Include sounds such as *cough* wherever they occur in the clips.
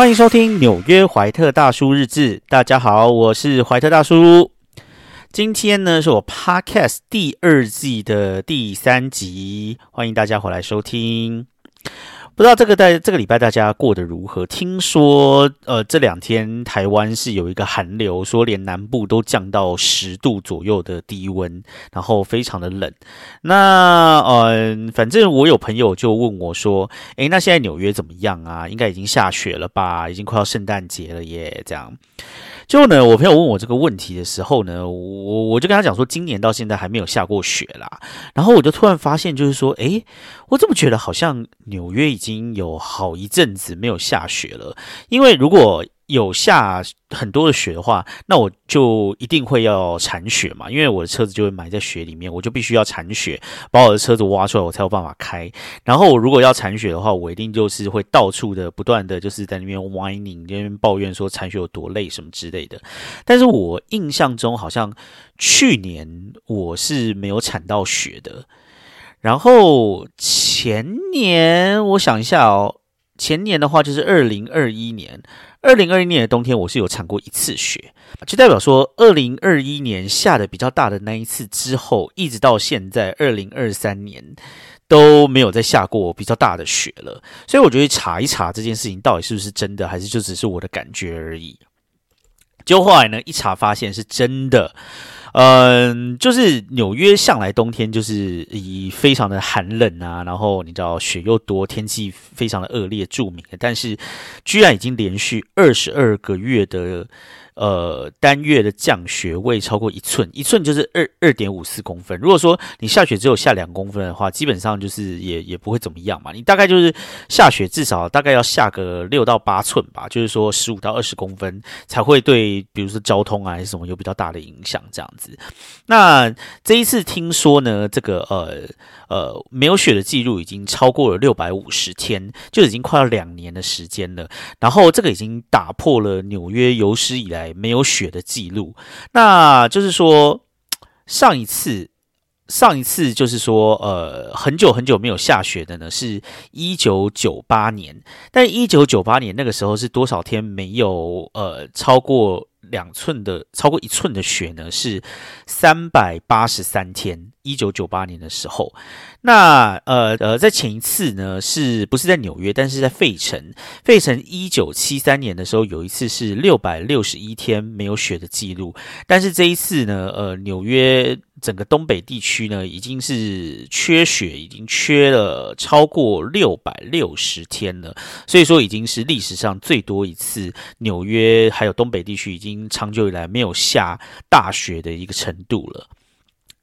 欢迎收听纽约怀特大叔日志。大家好，我是怀特大叔。今天呢是我 Podcast 第二季的第三集，欢迎大家回来收听。不知道这个在这个礼拜大家过得如何？听说呃这两天台湾是有一个寒流，说连南部都降到十度左右的低温，然后非常的冷。那呃反正我有朋友就问我说：“诶，那现在纽约怎么样啊？应该已经下雪了吧？已经快要圣诞节了耶！”这样。就呢，我朋友问我这个问题的时候呢，我我就跟他讲说，今年到现在还没有下过雪啦。然后我就突然发现，就是说，诶，我怎么觉得好像纽约已经有好一阵子没有下雪了？因为如果有下很多的雪的话，那我就一定会要铲雪嘛，因为我的车子就会埋在雪里面，我就必须要铲雪，把我的车子挖出来，我才有办法开。然后我如果要铲雪的话，我一定就是会到处的不断的就是在那边 whining，那边抱怨说铲雪有多累什么之类的。但是我印象中好像去年我是没有铲到雪的，然后前年我想一下哦。前年的话就是二零二一年，二零二一年的冬天我是有铲过一次雪，就代表说二零二一年下的比较大的那一次之后，一直到现在二零二三年都没有再下过比较大的雪了。所以我觉得查一查这件事情到底是不是真的，还是就只是我的感觉而已。结果后来呢，一查发现是真的。嗯，就是纽约向来冬天就是以非常的寒冷啊，然后你知道雪又多，天气非常的恶劣著名的，但是居然已经连续二十二个月的。呃，单月的降雪未超过一寸，一寸就是二二点五四公分。如果说你下雪只有下两公分的话，基本上就是也也不会怎么样嘛。你大概就是下雪至少大概要下个六到八寸吧，就是说十五到二十公分才会对，比如说交通啊还是什么有比较大的影响这样子。那这一次听说呢，这个呃呃没有雪的记录已经超过了六百五十天，就已经快要两年的时间了。然后这个已经打破了纽约有史以来。没有雪的记录，那就是说，上一次，上一次就是说，呃，很久很久没有下雪的呢，是一九九八年。但一九九八年那个时候是多少天没有呃超过两寸的，超过一寸的雪呢？是三百八十三天。一九九八年的时候。那呃呃，在前一次呢，是不是在纽约？但是在费城，费城一九七三年的时候，有一次是六百六十一天没有雪的记录。但是这一次呢，呃，纽约整个东北地区呢，已经是缺雪，已经缺了超过六百六十天了。所以说，已经是历史上最多一次，纽约还有东北地区已经长久以来没有下大雪的一个程度了。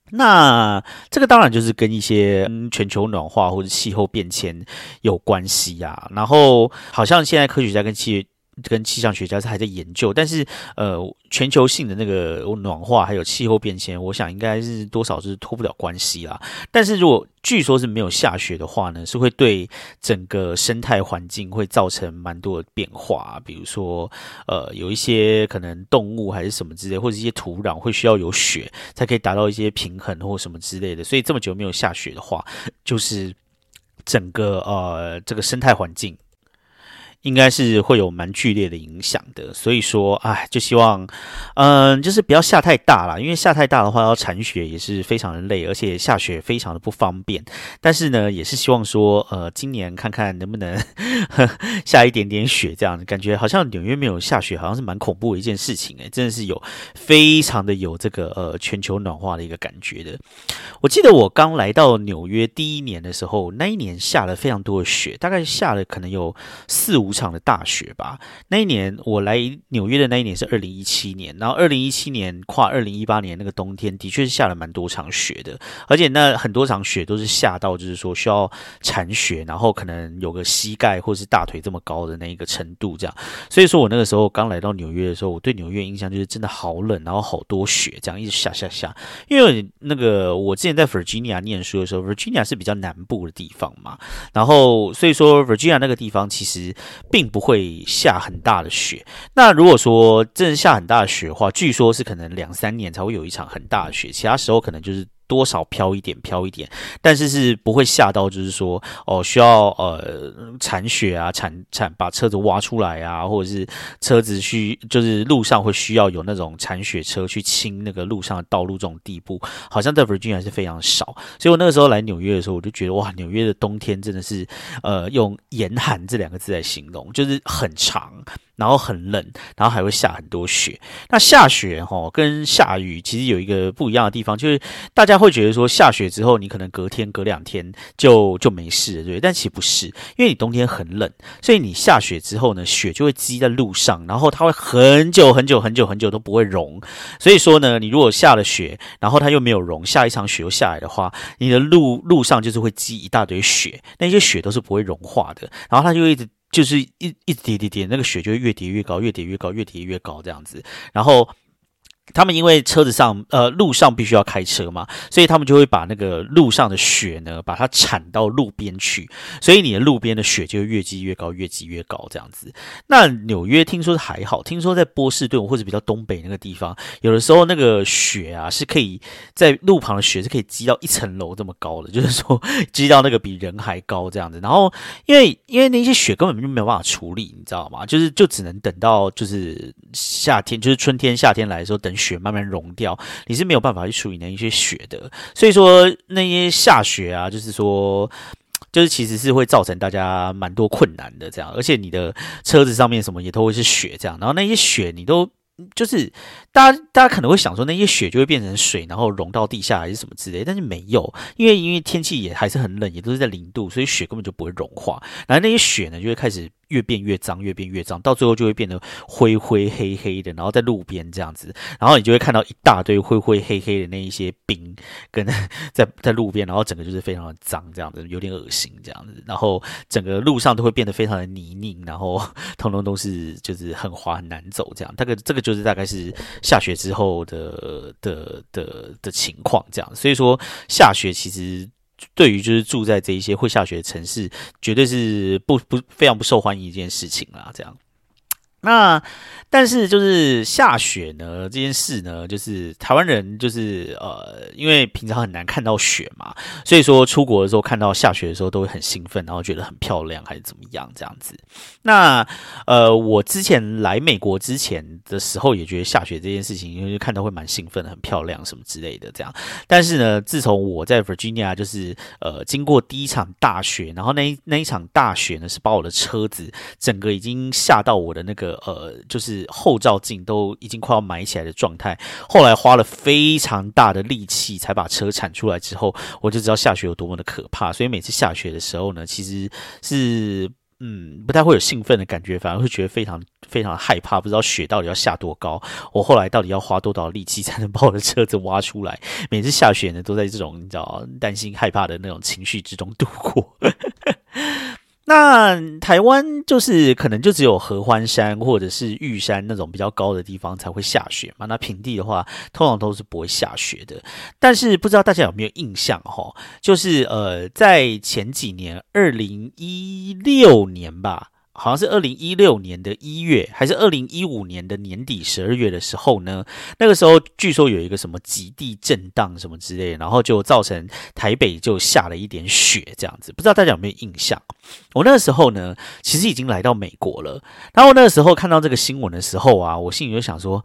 那这个当然就是跟一些全球暖化或者气候变迁有关系呀。然后好像现在科学家跟气跟气象学家是还在研究，但是呃，全球性的那个暖化还有气候变迁，我想应该是多少是脱不了关系啦。但是如果据说是没有下雪的话呢，是会对整个生态环境会造成蛮多的变化，比如说，呃，有一些可能动物还是什么之类，或者一些土壤会需要有雪才可以达到一些平衡或什么之类的。所以这么久没有下雪的话，就是整个呃这个生态环境。应该是会有蛮剧烈的影响的，所以说，哎，就希望，嗯，就是不要下太大了，因为下太大的话要铲雪也是非常的累，而且下雪非常的不方便。但是呢，也是希望说，呃，今年看看能不能 *laughs* 下一点点雪，这样感觉好像纽约没有下雪，好像是蛮恐怖的一件事情，哎，真的是有非常的有这个呃全球暖化的一个感觉的。我记得我刚来到纽约第一年的时候，那一年下了非常多的雪，大概下了可能有四五。五场的大雪吧。那一年我来纽约的那一年是二零一七年，然后二零一七年跨二零一八年那个冬天，的确是下了蛮多场雪的，而且那很多场雪都是下到就是说需要铲雪，然后可能有个膝盖或是大腿这么高的那一个程度这样。所以说我那个时候刚来到纽约的时候，我对纽约印象就是真的好冷，然后好多雪这样一直下下下。因为那个我之前在 Virginia 念书的时候，Virginia 是比较南部的地方嘛，然后所以说 Virginia 那个地方其实。并不会下很大的雪。那如果说真的下很大的雪的话，据说是可能两三年才会有一场很大的雪，其他时候可能就是多少飘一点，飘一点，但是是不会下到就是说哦需要呃铲雪啊，铲铲把车子挖出来啊，或者是车子需就是路上会需要有那种铲雪车去清那个路上的道路这种地步，好像在 Virginia 是非常少。所以我那个时候来纽约的时候，我就觉得哇，纽约的冬天真的是呃用严寒这两个字来形容，就是很长。然后很冷，然后还会下很多雪。那下雪哈跟下雨其实有一个不一样的地方，就是大家会觉得说下雪之后你可能隔天隔两天就就没事了，对？但其实不是，因为你冬天很冷，所以你下雪之后呢，雪就会积在路上，然后它会很久很久很久很久都不会融。所以说呢，你如果下了雪，然后它又没有融，下一场雪又下来的话，你的路路上就是会积一大堆雪，那些雪都是不会融化的，然后它就一直。就是一一直叠叠叠，那个血就越叠越高，越叠越高，越叠越高这样子，然后。他们因为车子上，呃，路上必须要开车嘛，所以他们就会把那个路上的雪呢，把它铲到路边去，所以你的路边的雪就会越积越高，越积越高这样子。那纽约听说还好，听说在波士顿或者比较东北那个地方，有的时候那个雪啊是可以在路旁的雪是可以积到一层楼这么高的，*laughs* 就是说积到那个比人还高这样子。然后因为因为那些雪根本就没有办法处理，你知道吗？就是就只能等到就是夏天，就是春天夏天来的时候等。雪慢慢融掉，你是没有办法去处理那一些雪的。所以说那些下雪啊，就是说，就是其实是会造成大家蛮多困难的。这样，而且你的车子上面什么也都会是雪，这样。然后那些雪你都就是大家大家可能会想说，那些雪就会变成水，然后融到地下还是什么之类，但是没有，因为因为天气也还是很冷，也都是在零度，所以雪根本就不会融化。然后那些雪呢，就会开始。越变越脏，越变越脏，到最后就会变得灰灰黑黑的，然后在路边这样子，然后你就会看到一大堆灰灰黑黑的那一些冰，跟 *laughs* 在在路边，然后整个就是非常的脏，这样子有点恶心这样子，然后整个路上都会变得非常的泥泞，然后 *laughs* 通通都是就是很滑很难走这样，大概这个就是大概是下雪之后的的的的情况这样，所以说下雪其实。对于就是住在这一些会下雪的城市，绝对是不不非常不受欢迎一件事情啦，这样。那但是就是下雪呢这件事呢，就是台湾人就是呃，因为平常很难看到雪嘛，所以说出国的时候看到下雪的时候都会很兴奋，然后觉得很漂亮还是怎么样这样子。那呃，我之前来美国之前的时候也觉得下雪这件事情，因为看到会蛮兴奋的，很漂亮什么之类的这样。但是呢，自从我在 Virginia 就是呃经过第一场大雪，然后那那一场大雪呢是把我的车子整个已经下到我的那个。呃，就是后照镜都已经快要埋起来的状态。后来花了非常大的力气才把车铲出来之后，我就知道下雪有多么的可怕。所以每次下雪的时候呢，其实是嗯不太会有兴奋的感觉，反而会觉得非常非常害怕，不知道雪到底要下多高，我后来到底要花多少力气才能把我的车子挖出来。每次下雪呢，都在这种你知道担心害怕的那种情绪之中度过。那台湾就是可能就只有合欢山或者是玉山那种比较高的地方才会下雪嘛。那平地的话，通常都是不会下雪的。但是不知道大家有没有印象哈？就是呃，在前几年，二零一六年吧。好像是二零一六年的一月，还是二零一五年的年底十二月的时候呢？那个时候据说有一个什么极地震荡什么之类，然后就造成台北就下了一点雪，这样子。不知道大家有没有印象？我那个时候呢，其实已经来到美国了。然后那个时候看到这个新闻的时候啊，我心里就想说。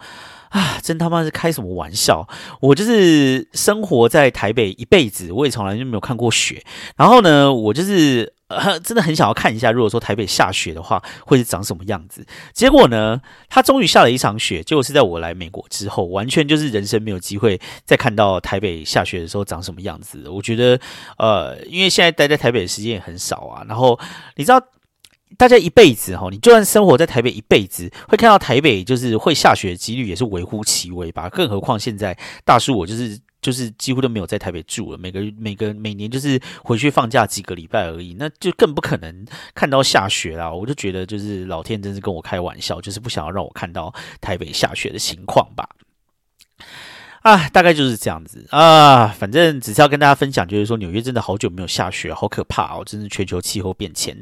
啊，真他妈是开什么玩笑！我就是生活在台北一辈子，我也从来就没有看过雪。然后呢，我就是真的很想要看一下，如果说台北下雪的话，会是长什么样子。结果呢，它终于下了一场雪，结果是在我来美国之后，完全就是人生没有机会再看到台北下雪的时候长什么样子。我觉得，呃，因为现在待在台北的时间也很少啊。然后你知道。大家一辈子哈，你就算生活在台北一辈子，会看到台北就是会下雪的几率也是微乎其微吧。更何况现在大叔我就是就是几乎都没有在台北住了，每个每个每年就是回去放假几个礼拜而已，那就更不可能看到下雪啦。我就觉得就是老天真是跟我开玩笑，就是不想要让我看到台北下雪的情况吧。啊，大概就是这样子啊。反正只是要跟大家分享，就是说纽约真的好久没有下雪，好可怕哦！真是全球气候变迁。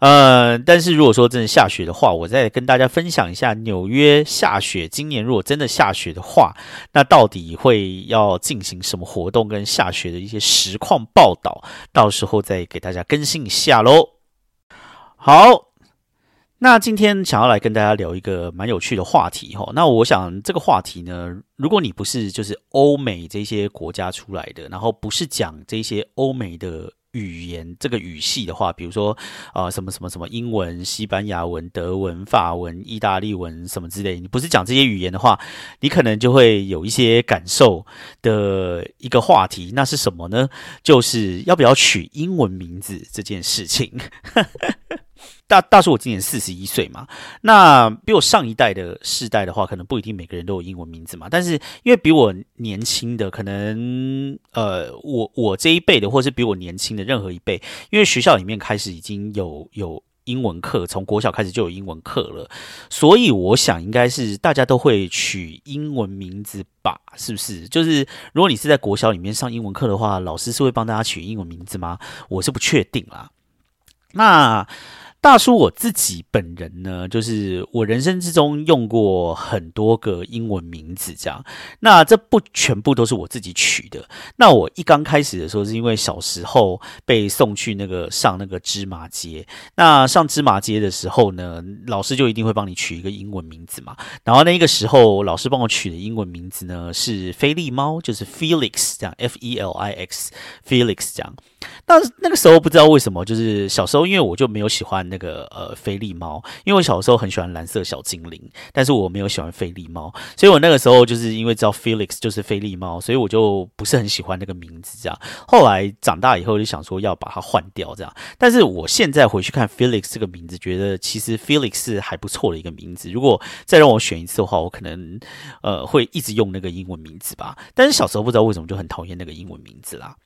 呃，但是如果说真的下雪的话，我再跟大家分享一下纽约下雪。今年如果真的下雪的话，那到底会要进行什么活动？跟下雪的一些实况报道，到时候再给大家更新一下喽。好。那今天想要来跟大家聊一个蛮有趣的话题哈。那我想这个话题呢，如果你不是就是欧美这些国家出来的，然后不是讲这些欧美的语言这个语系的话，比如说啊什么什么什么英文、西班牙文、德文、法文、意大利文什么之类，你不是讲这些语言的话，你可能就会有一些感受的一个话题。那是什么呢？就是要不要取英文名字这件事情。大大叔，我今年四十一岁嘛，那比我上一代的世代的话，可能不一定每个人都有英文名字嘛。但是因为比我年轻的，可能呃，我我这一辈的，或是比我年轻的任何一辈，因为学校里面开始已经有有英文课，从国小开始就有英文课了，所以我想应该是大家都会取英文名字吧？是不是？就是如果你是在国小里面上英文课的话，老师是会帮大家取英文名字吗？我是不确定啦。那。大叔，我自己本人呢，就是我人生之中用过很多个英文名字，这样。那这不全部都是我自己取的。那我一刚开始的时候，是因为小时候被送去那个上那个芝麻街。那上芝麻街的时候呢，老师就一定会帮你取一个英文名字嘛。然后那个时候，老师帮我取的英文名字呢是菲利猫，就是 Felix 这样，F E L I X，Felix 这样。那那个时候不知道为什么，就是小时候因为我就没有喜欢。那个呃，菲利猫，因为我小时候很喜欢蓝色小精灵，但是我没有喜欢菲利猫，所以我那个时候就是因为知道 Felix 就是菲利猫，所以我就不是很喜欢那个名字。这样，后来长大以后就想说要把它换掉，这样。但是我现在回去看 Felix 这个名字，觉得其实 Felix 是还不错的一个名字。如果再让我选一次的话，我可能呃会一直用那个英文名字吧。但是小时候不知道为什么就很讨厌那个英文名字啦。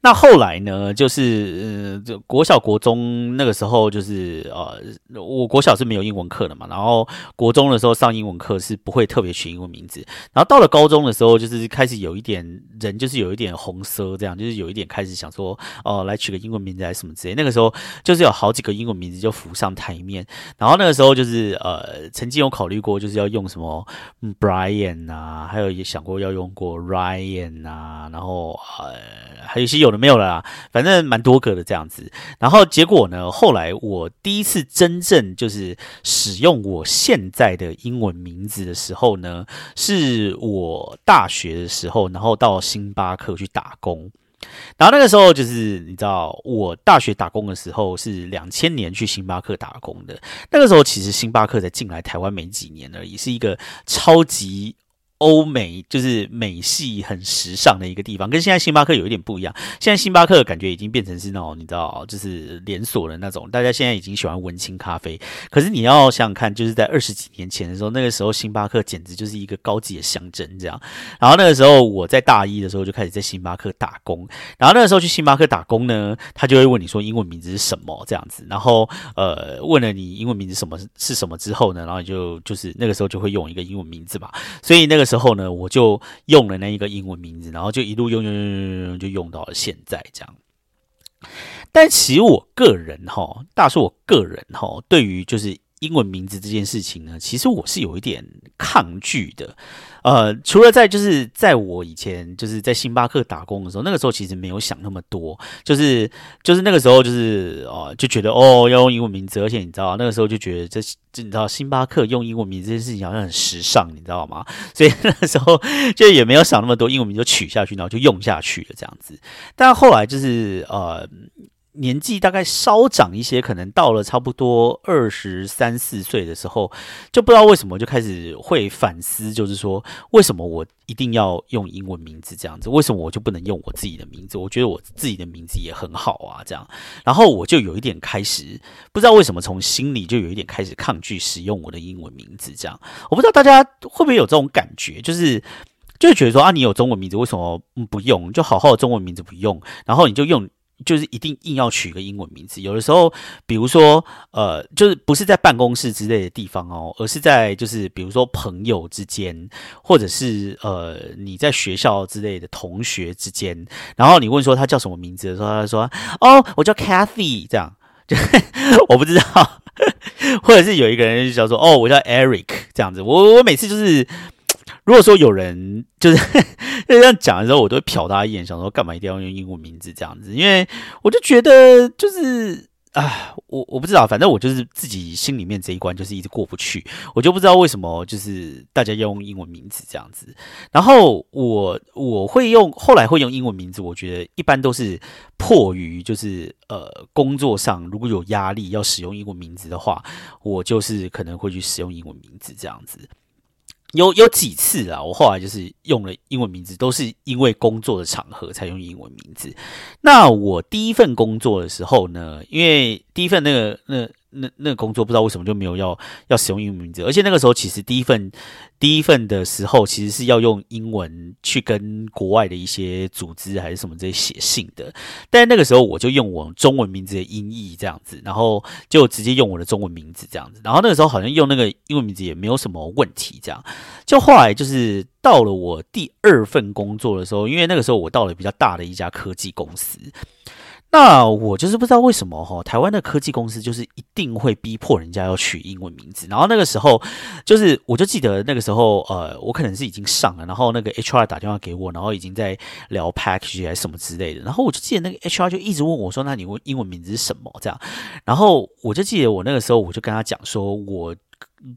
那后来呢？就是呃，就国小、国中那个时候，就是呃，我国小是没有英文课的嘛。然后国中的时候上英文课是不会特别取英文名字。然后到了高中的时候，就是开始有一点人，就是有一点红色这样，就是有一点开始想说，哦，来取个英文名字还是什么之类。那个时候就是有好几个英文名字就浮上台面。然后那个时候就是呃，曾经有考虑过就是要用什么 Brian 啊，还有也想过要用过 Ryan 啊，然后呃。还有些有的没有了啦，反正蛮多个的这样子。然后结果呢，后来我第一次真正就是使用我现在的英文名字的时候呢，是我大学的时候，然后到星巴克去打工。然后那个时候就是你知道，我大学打工的时候是两千年去星巴克打工的。那个时候其实星巴克才进来台湾没几年而已，是一个超级。欧美就是美系很时尚的一个地方，跟现在星巴克有一点不一样。现在星巴克感觉已经变成是那种你知道，就是连锁的那种。大家现在已经喜欢文青咖啡，可是你要想想看，就是在二十几年前的时候，那个时候星巴克简直就是一个高级的象征。这样，然后那个时候我在大一的时候就开始在星巴克打工，然后那个时候去星巴克打工呢，他就会问你说英文名字是什么这样子，然后呃问了你英文名字什么是什么之后呢，然后就就是那个时候就会用一个英文名字嘛，所以那个。时候呢，我就用了那一个英文名字，然后就一路用用用用用，就用到了现在这样。但其实我个人哈，大叔，我个人哈，对于就是英文名字这件事情呢，其实我是有一点抗拒的。呃，除了在就是在我以前就是在星巴克打工的时候，那个时候其实没有想那么多，就是就是那个时候就是哦，就觉得哦要用英文名字，而且你知道那个时候就觉得这这你知道星巴克用英文名字这件事情好像很时尚，你知道吗？所以那个时候就也没有想那么多，英文名就取下去，然后就用下去了这样子。但后来就是呃。年纪大概稍长一些，可能到了差不多二十三四岁的时候，就不知道为什么就开始会反思，就是说为什么我一定要用英文名字这样子？为什么我就不能用我自己的名字？我觉得我自己的名字也很好啊，这样。然后我就有一点开始不知道为什么从心里就有一点开始抗拒使用我的英文名字，这样。我不知道大家会不会有这种感觉，就是就觉得说啊，你有中文名字为什么不用？就好好的中文名字不用，然后你就用。就是一定硬要取一个英文名字。有的时候，比如说呃，就是不是在办公室之类的地方哦，而是在就是比如说朋友之间，或者是呃你在学校之类的同学之间，然后你问说他叫什么名字的时候，他说哦，我叫 Kathy，这样就 *laughs* 我不知道。或者是有一个人就叫说哦，我叫 Eric 这样子。我我每次就是，如果说有人就是 *laughs* 这样讲的时候，我都会瞟他一眼，想说干嘛一定要用英文名字这样子？因为我就觉得就是。啊，我我不知道，反正我就是自己心里面这一关就是一直过不去，我就不知道为什么就是大家要用英文名字这样子。然后我我会用后来会用英文名字，我觉得一般都是迫于就是呃工作上如果有压力要使用英文名字的话，我就是可能会去使用英文名字这样子。有有几次啊，我后来就是用了英文名字，都是因为工作的场合才用英文名字。那我第一份工作的时候呢，因为第一份那个那。那那个工作不知道为什么就没有要要使用英文名字，而且那个时候其实第一份第一份的时候其实是要用英文去跟国外的一些组织还是什么这些写信的，但那个时候我就用我中文名字的音译这样子，然后就直接用我的中文名字这样子，然后那个时候好像用那个英文名字也没有什么问题，这样。就后来就是到了我第二份工作的时候，因为那个时候我到了比较大的一家科技公司。那我就是不知道为什么哈，台湾的科技公司就是一定会逼迫人家要取英文名字。然后那个时候，就是我就记得那个时候，呃，我可能是已经上了，然后那个 HR 打电话给我，然后已经在聊 package 还是什么之类的。然后我就记得那个 HR 就一直问我说：“那你英文名字是什么？”这样，然后我就记得我那个时候我就跟他讲说：“我。”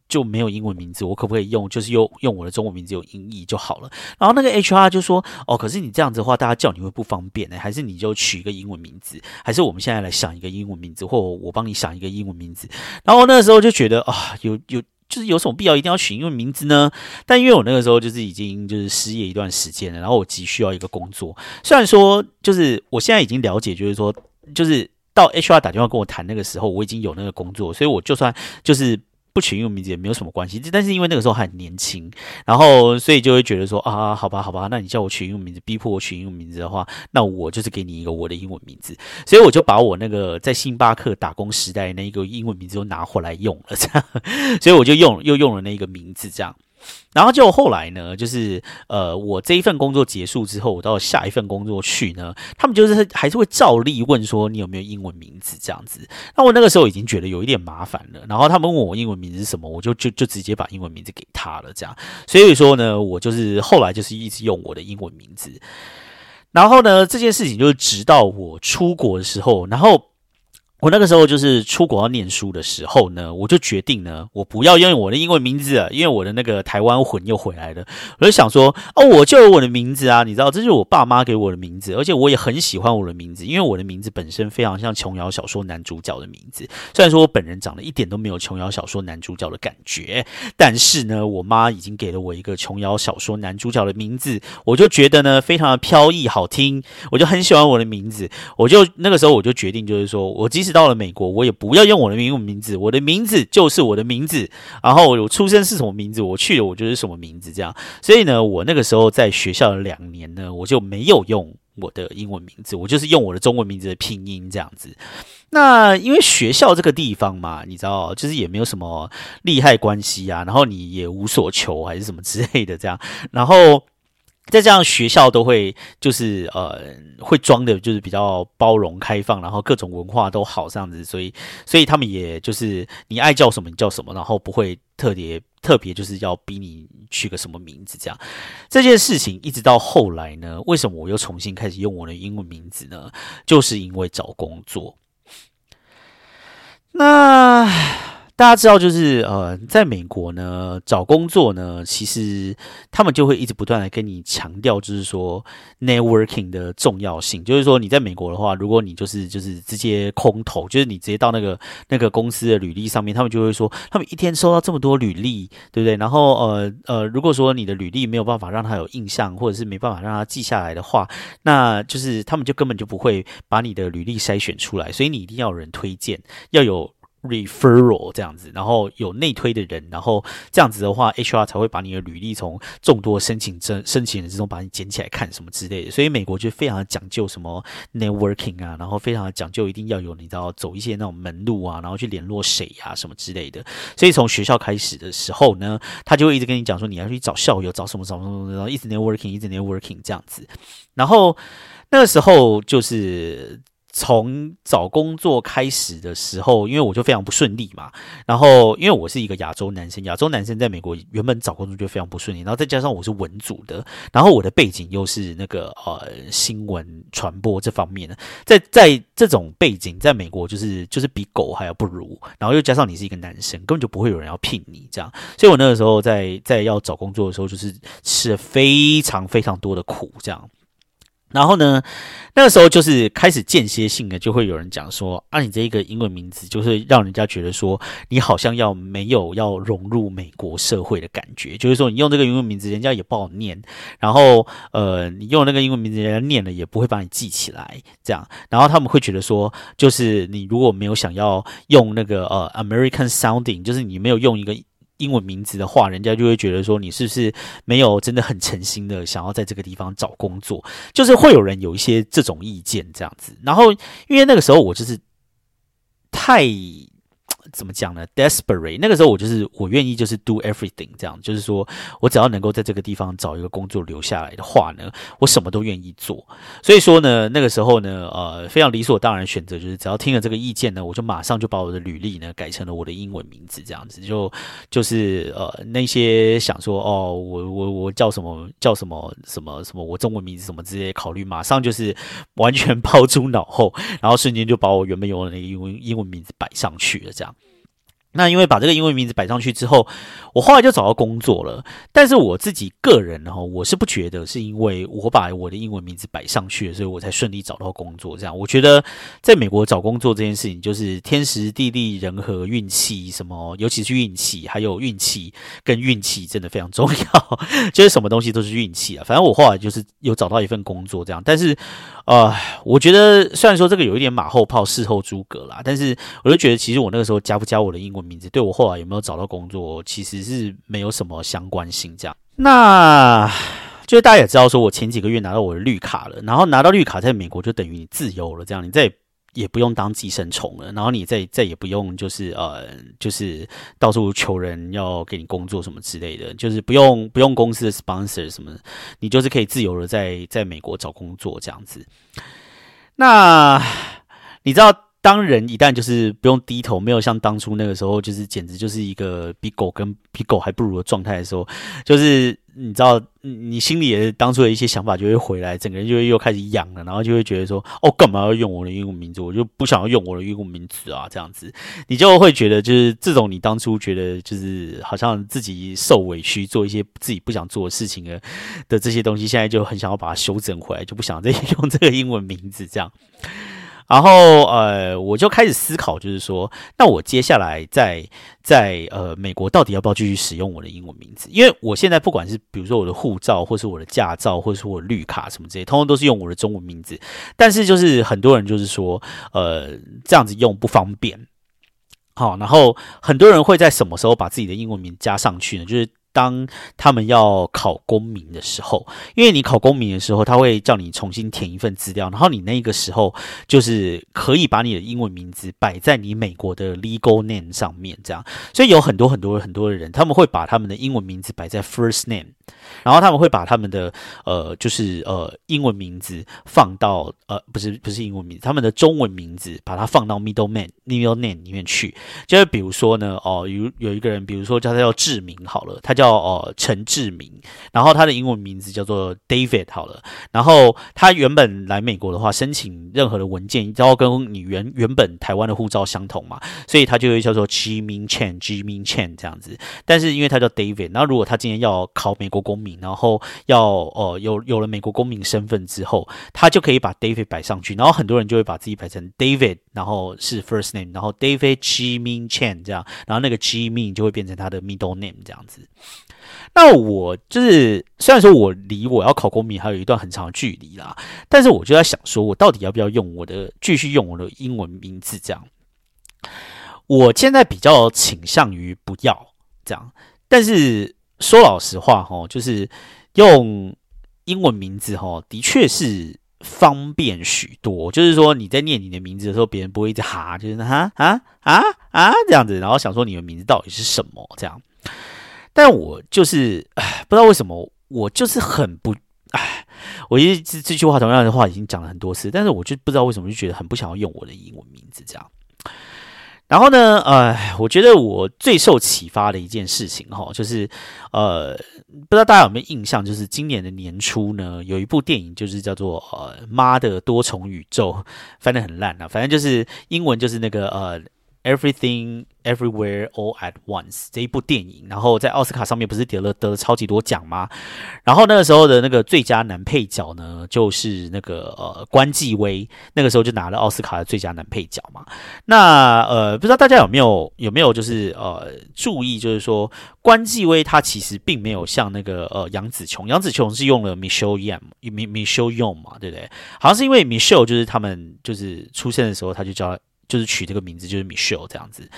就没有英文名字，我可不可以用？就是用用我的中文名字有音译就好了。然后那个 HR 就说：“哦，可是你这样子的话，大家叫你会不方便呢，还是你就取一个英文名字？还是我们现在来想一个英文名字，或我帮你想一个英文名字？”然后那个时候就觉得啊，有有就是有什么必要一定要取英文名字呢？但因为我那个时候就是已经就是失业一段时间了，然后我急需要一个工作。虽然说就是我现在已经了解，就是说就是到 HR 打电话跟我谈那个时候，我已经有那个工作，所以我就算就是。不取英文名字也没有什么关系，但是因为那个时候还很年轻，然后所以就会觉得说啊，好吧，好吧，那你叫我取英文名字，逼迫我取英文名字的话，那我就是给你一个我的英文名字，所以我就把我那个在星巴克打工时代那一个英文名字都拿回来用了，这样，*laughs* 所以我就用又用了那个名字，这样。然后就后来呢，就是呃，我这一份工作结束之后，我到下一份工作去呢，他们就是还是会照例问说你有没有英文名字这样子。那我那个时候已经觉得有一点麻烦了，然后他们问我英文名字是什么，我就就就直接把英文名字给他了这样。所以说呢，我就是后来就是一直用我的英文名字。然后呢，这件事情就是直到我出国的时候，然后。我那个时候就是出国要念书的时候呢，我就决定呢，我不要用我的英文名字了，因为我的那个台湾魂又回来了。我就想说，哦，我就有我的名字啊，你知道，这是我爸妈给我的名字，而且我也很喜欢我的名字，因为我的名字本身非常像琼瑶小说男主角的名字。虽然说我本人长得一点都没有琼瑶小说男主角的感觉，但是呢，我妈已经给了我一个琼瑶小说男主角的名字，我就觉得呢，非常的飘逸好听，我就很喜欢我的名字。我就那个时候我就决定，就是说我即使到了美国，我也不要用我的英文名字，我的名字就是我的名字。然后我出生是什么名字，我去了我就是什么名字，这样。所以呢，我那个时候在学校的两年呢，我就没有用我的英文名字，我就是用我的中文名字的拼音这样子。那因为学校这个地方嘛，你知道，就是也没有什么利害关系啊，然后你也无所求还是什么之类的这样，然后。在这样学校都会就是呃会装的，就是比较包容开放，然后各种文化都好这样子，所以所以他们也就是你爱叫什么你叫什么，然后不会特别特别就是要逼你取个什么名字这样。这件事情一直到后来呢，为什么我又重新开始用我的英文名字呢？就是因为找工作。那。大家知道，就是呃，在美国呢，找工作呢，其实他们就会一直不断的跟你强调，就是说 networking 的重要性。就是说，你在美国的话，如果你就是就是直接空投，就是你直接到那个那个公司的履历上面，他们就会说，他们一天收到这么多履历，对不对？然后呃呃，如果说你的履历没有办法让他有印象，或者是没办法让他记下来的话，那就是他们就根本就不会把你的履历筛选出来。所以你一定要有人推荐，要有。Referral 这样子，然后有内推的人，然后这样子的话，HR 才会把你的履历从众多申请申申请人之中把你捡起来看什么之类的。所以美国就非常讲究什么 networking 啊，然后非常讲究一定要有你知道走一些那种门路啊，然后去联络谁啊什么之类的。所以从学校开始的时候呢，他就会一直跟你讲说你要去找校友，找什么找什么，然后一直 networking，一直 networking 这样子。然后那个时候就是。从找工作开始的时候，因为我就非常不顺利嘛，然后因为我是一个亚洲男生，亚洲男生在美国原本找工作就非常不顺利，然后再加上我是文组的，然后我的背景又是那个呃新闻传播这方面的，在在这种背景，在美国就是就是比狗还要不如，然后又加上你是一个男生，根本就不会有人要聘你这样，所以我那个时候在在要找工作的时候，就是吃了非常非常多的苦这样。然后呢，那个时候就是开始间歇性的，就会有人讲说：“啊，你这一个英文名字，就是让人家觉得说你好像要没有要融入美国社会的感觉。就是说，你用这个英文名字，人家也不好念。然后，呃，你用那个英文名字，人家念了也不会把你记起来。这样，然后他们会觉得说，就是你如果没有想要用那个呃 American sounding，就是你没有用一个。”英文名字的话，人家就会觉得说你是不是没有真的很诚心的想要在这个地方找工作，就是会有人有一些这种意见这样子。然后因为那个时候我就是太。怎么讲呢？Desperate，那个时候我就是我愿意就是 do everything，这样就是说我只要能够在这个地方找一个工作留下来的话呢，我什么都愿意做。所以说呢，那个时候呢，呃，非常理所当然选择就是只要听了这个意见呢，我就马上就把我的履历呢改成了我的英文名字，这样子就就是呃那些想说哦，我我我叫什么叫什么什么什么我中文名字什么之类考虑，马上就是完全抛诸脑后，然后瞬间就把我原本有的那个英文英文名字摆上去了，这样。那因为把这个英文名字摆上去之后，我后来就找到工作了。但是我自己个人哈，我是不觉得是因为我把我的英文名字摆上去，所以我才顺利找到工作。这样，我觉得在美国找工作这件事情，就是天时地利人和、运气什么，尤其是运气，还有运气跟运气真的非常重要。就是什么东西都是运气啊。反正我后来就是有找到一份工作这样，但是呃，我觉得虽然说这个有一点马后炮、事后诸葛啦，但是我就觉得其实我那个时候加不加我的英文。名字对我后来有没有找到工作，其实是没有什么相关性。这样，那就是大家也知道，说我前几个月拿到我的绿卡了，然后拿到绿卡，在美国就等于你自由了。这样，你再也不用当寄生虫了，然后你再再也不用就是呃，就是到处求人要给你工作什么之类的，就是不用不用公司的 sponsor 什么，你就是可以自由的在在美国找工作这样子。那你知道？当人一旦就是不用低头，没有像当初那个时候，就是简直就是一个比狗跟比狗还不如的状态的时候，就是你知道，你心里也当初的一些想法就会回来，整个人就会又开始痒了，然后就会觉得说，哦，干嘛要用我的英文名字？我就不想要用我的英文名字啊，这样子，你就会觉得就是这种你当初觉得就是好像自己受委屈，做一些自己不想做的事情的的这些东西，现在就很想要把它修正回来，就不想再用这个英文名字这样。然后，呃，我就开始思考，就是说，那我接下来在在呃美国到底要不要继续使用我的英文名字？因为我现在不管是比如说我的护照，或是我的驾照，或是我绿卡什么这些，通通都是用我的中文名字。但是就是很多人就是说，呃，这样子用不方便。好，然后很多人会在什么时候把自己的英文名加上去呢？就是。当他们要考公民的时候，因为你考公民的时候，他会叫你重新填一份资料，然后你那个时候就是可以把你的英文名字摆在你美国的 legal name 上面，这样。所以有很多很多很多的人，他们会把他们的英文名字摆在 first name，然后他们会把他们的呃，就是呃英文名字放到呃，不是不是英文名字，他们的中文名字把它放到 middle man middle name 里面去。就是比如说呢，哦，有有一个人，比如说叫他叫志明好了，他。叫哦陈志明，然后他的英文名字叫做 David 好了，然后他原本来美国的话，申请任何的文件都要跟你原原本台湾的护照相同嘛，所以他就会叫做 Jimmy Chan，Jimmy Chan 这样子。但是因为他叫 David，那如果他今天要考美国公民，然后要哦有有了美国公民身份之后，他就可以把 David 摆上去，然后很多人就会把自己摆成 David，然后是 first name，然后 David Jimmy Chan 这样，然后那个 Jimmy 就会变成他的 middle name 这样子。那我就是，虽然说我离我要考公民还有一段很长的距离啦，但是我就在想，说我到底要不要用我的继续用我的英文名字这样？我现在比较倾向于不要这样，但是说老实话哈，就是用英文名字哈，的确是方便许多。就是说你在念你的名字的时候，别人不会一直哈，就是哈啊啊啊这样子，然后想说你的名字到底是什么这样。但我就是不知道为什么，我就是很不哎，我一这这句话同样的话已经讲了很多次，但是我就不知道为什么就觉得很不想要用我的英文名字这样。然后呢，呃，我觉得我最受启发的一件事情哈，就是呃，不知道大家有没有印象，就是今年的年初呢，有一部电影就是叫做呃《妈的多重宇宙》，翻得很烂啊，反正就是英文就是那个呃。Everything Everywhere All at Once 这一部电影，然后在奥斯卡上面不是得了得了超级多奖吗？然后那个时候的那个最佳男配角呢，就是那个呃关继威，那个时候就拿了奥斯卡的最佳男配角嘛。那呃不知道大家有没有有没有就是呃注意，就是说关继威他其实并没有像那个呃杨紫琼，杨紫琼是用了 Michelle Yam，Mi Michelle Yong 嘛，对不对？好像是因为 Michelle 就是他们就是出现的时候，他就叫。就是取这个名字，就是 Michelle 这样子。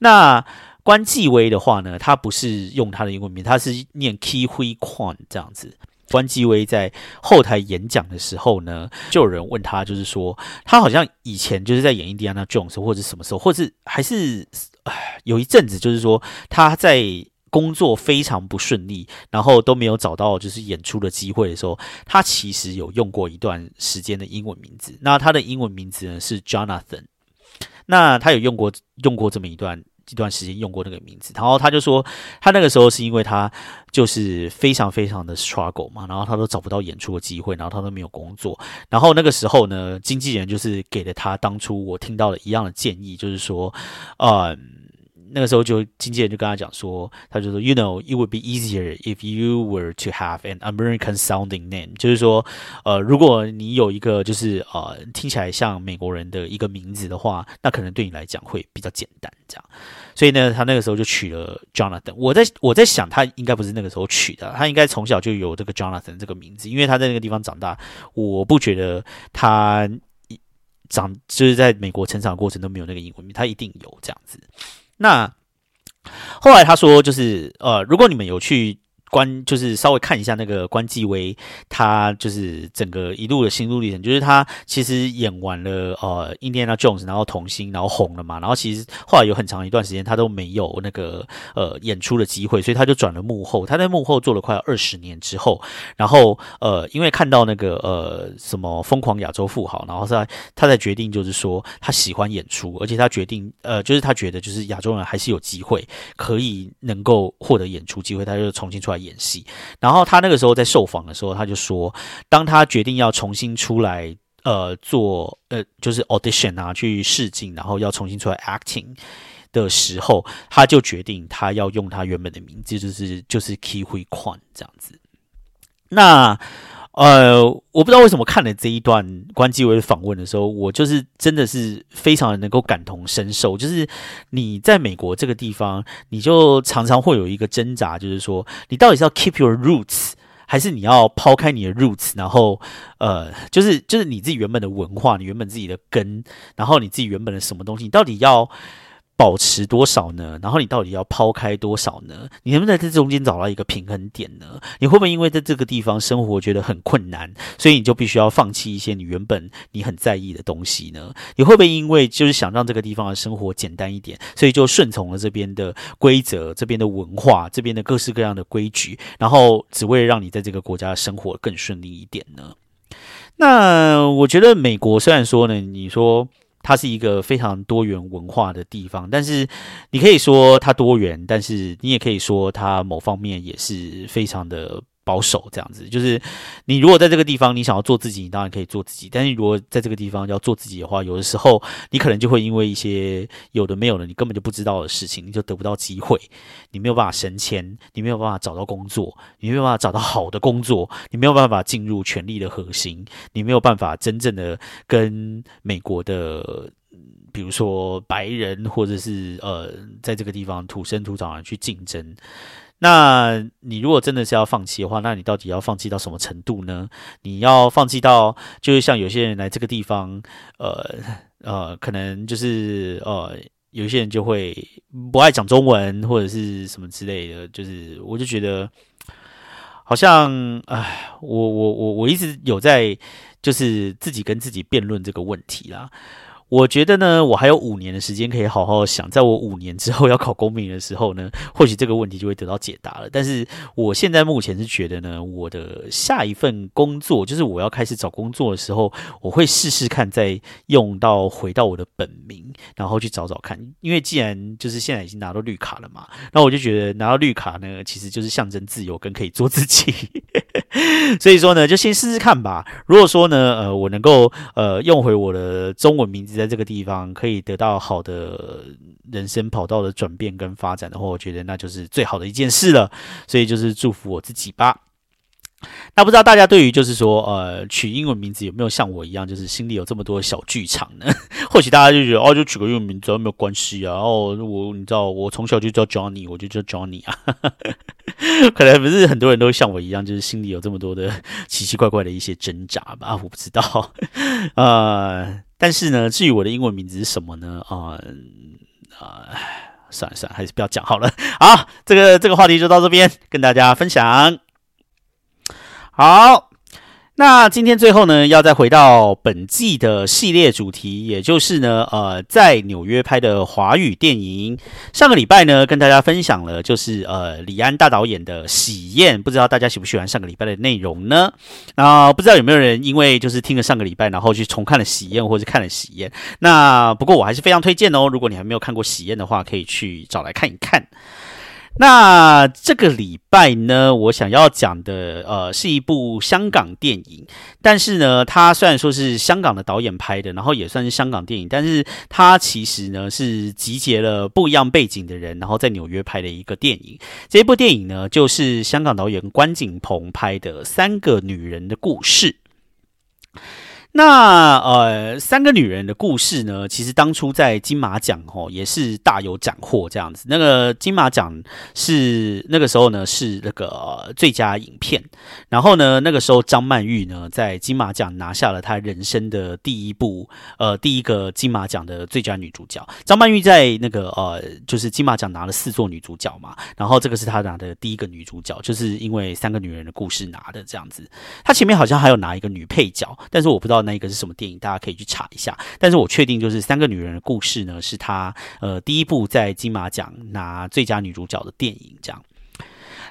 那关继威的话呢，他不是用他的英文名，他是念 Key Hui Kwan 这样子。关继威在后台演讲的时候呢，就有人问他，就是说他好像以前就是在演印第安纳 Jones 或者什么时候，或者是还是有一阵子，就是说他在工作非常不顺利，然后都没有找到就是演出的机会的时候，他其实有用过一段时间的英文名字。那他的英文名字呢是 Jonathan。那他有用过用过这么一段一段时间用过那个名字，然后他就说他那个时候是因为他就是非常非常的 struggle 嘛，然后他都找不到演出的机会，然后他都没有工作，然后那个时候呢，经纪人就是给了他当初我听到了一样的建议，就是说，嗯。那个时候就经纪人就跟他讲说，他就说，You know, it would be easier if you were to have an American sounding name，就是说，呃，如果你有一个就是呃听起来像美国人的一个名字的话，那可能对你来讲会比较简单这样。所以呢，他那个时候就取了 Jonathan。我在我在想，他应该不是那个时候取的，他应该从小就有这个 Jonathan 这个名字，因为他在那个地方长大。我不觉得他长就是在美国成长过程都没有那个英文名，他一定有这样子。那后来他说，就是呃，如果你们有去。关就是稍微看一下那个关继威，他就是整个一路的心路历程，就是他其实演完了呃《印第安纳 Jones》，然后童星，然后红了嘛，然后其实后来有很长一段时间他都没有那个呃演出的机会，所以他就转了幕后。他在幕后做了快二十年之后，然后呃因为看到那个呃什么疯狂亚洲富豪，然后他他才决定就是说他喜欢演出，而且他决定呃就是他觉得就是亚洲人还是有机会可以能够获得演出机会，他就重新出来。演戏，然后他那个时候在受访的时候，他就说，当他决定要重新出来，呃，做呃，就是 audition 啊，去试镜，然后要重新出来 acting 的时候，他就决定他要用他原本的名字，就是就是 Key Hui Kwan 这样子。那呃，我不知道为什么看了这一段关继威的访问的时候，我就是真的是非常的能够感同身受。就是你在美国这个地方，你就常常会有一个挣扎，就是说你到底是要 keep your roots，还是你要抛开你的 roots，然后呃，就是就是你自己原本的文化，你原本自己的根，然后你自己原本的什么东西，你到底要。保持多少呢？然后你到底要抛开多少呢？你能不能在这中间找到一个平衡点呢？你会不会因为在这个地方生活觉得很困难，所以你就必须要放弃一些你原本你很在意的东西呢？你会不会因为就是想让这个地方的生活简单一点，所以就顺从了这边的规则、这边的文化、这边的各式各样的规矩，然后只为了让你在这个国家生活更顺利一点呢？那我觉得美国虽然说呢，你说。它是一个非常多元文化的地方，但是你可以说它多元，但是你也可以说它某方面也是非常的。保守这样子，就是你如果在这个地方，你想要做自己，你当然可以做自己。但是如果在这个地方要做自己的话，有的时候你可能就会因为一些有的没有的，你根本就不知道的事情，你就得不到机会，你没有办法升迁，你没有办法找到工作，你没有办法找到好的工作，你没有办法进入权力的核心，你没有办法真正的跟美国的，比如说白人或者是呃，在这个地方土生土长人去竞争。那你如果真的是要放弃的话，那你到底要放弃到什么程度呢？你要放弃到就是像有些人来这个地方，呃呃，可能就是呃有些人就会不爱讲中文或者是什么之类的，就是我就觉得好像，哎，我我我我一直有在就是自己跟自己辩论这个问题啦。我觉得呢，我还有五年的时间可以好好想，在我五年之后要考公民的时候呢，或许这个问题就会得到解答了。但是我现在目前是觉得呢，我的下一份工作，就是我要开始找工作的时候，我会试试看再用到回到我的本名，然后去找找看。因为既然就是现在已经拿到绿卡了嘛，那我就觉得拿到绿卡呢，其实就是象征自由跟可以做自己。*laughs* 所以说呢，就先试试看吧。如果说呢，呃，我能够呃用回我的中文名字。在这个地方可以得到好的人生跑道的转变跟发展的话，我觉得那就是最好的一件事了。所以就是祝福我自己吧。那不知道大家对于就是说呃取英文名字有没有像我一样，就是心里有这么多小剧场呢？*laughs* 或许大家就觉得哦，就取个英文名字没有关系啊。哦，我你知道我从小就叫 Johnny，我就叫 Johnny 啊。*laughs* 可能不是很多人都像我一样，就是心里有这么多的 *laughs* 奇奇怪怪的一些挣扎吧？我不知道。呃。但是呢，至于我的英文名字是什么呢？啊啊，算了算了，还是不要讲好了。好，这个这个话题就到这边，跟大家分享。好。那今天最后呢，要再回到本季的系列主题，也就是呢，呃，在纽约拍的华语电影。上个礼拜呢，跟大家分享了，就是呃，李安大导演的《喜宴》，不知道大家喜不喜欢上个礼拜的内容呢？啊，不知道有没有人因为就是听了上个礼拜，然后去重看了《喜宴》或者看了《喜宴》？那不过我还是非常推荐哦，如果你还没有看过《喜宴》的话，可以去找来看一看。那这个礼拜呢，我想要讲的，呃，是一部香港电影。但是呢，它虽然说是香港的导演拍的，然后也算是香港电影，但是它其实呢是集结了不一样背景的人，然后在纽约拍的一个电影。这部电影呢，就是香港导演关锦鹏拍的《三个女人的故事》。那呃，三个女人的故事呢，其实当初在金马奖哦也是大有斩获这样子。那个金马奖是那个时候呢是那个最佳影片，然后呢那个时候张曼玉呢在金马奖拿下了她人生的第一部呃第一个金马奖的最佳女主角。张曼玉在那个呃就是金马奖拿了四座女主角嘛，然后这个是她拿的第一个女主角，就是因为三个女人的故事拿的这样子。她前面好像还有拿一个女配角，但是我不知道。那一个是什么电影？大家可以去查一下。但是我确定，就是《三个女人的故事》呢，是她呃第一部在金马奖拿最佳女主角的电影。这样，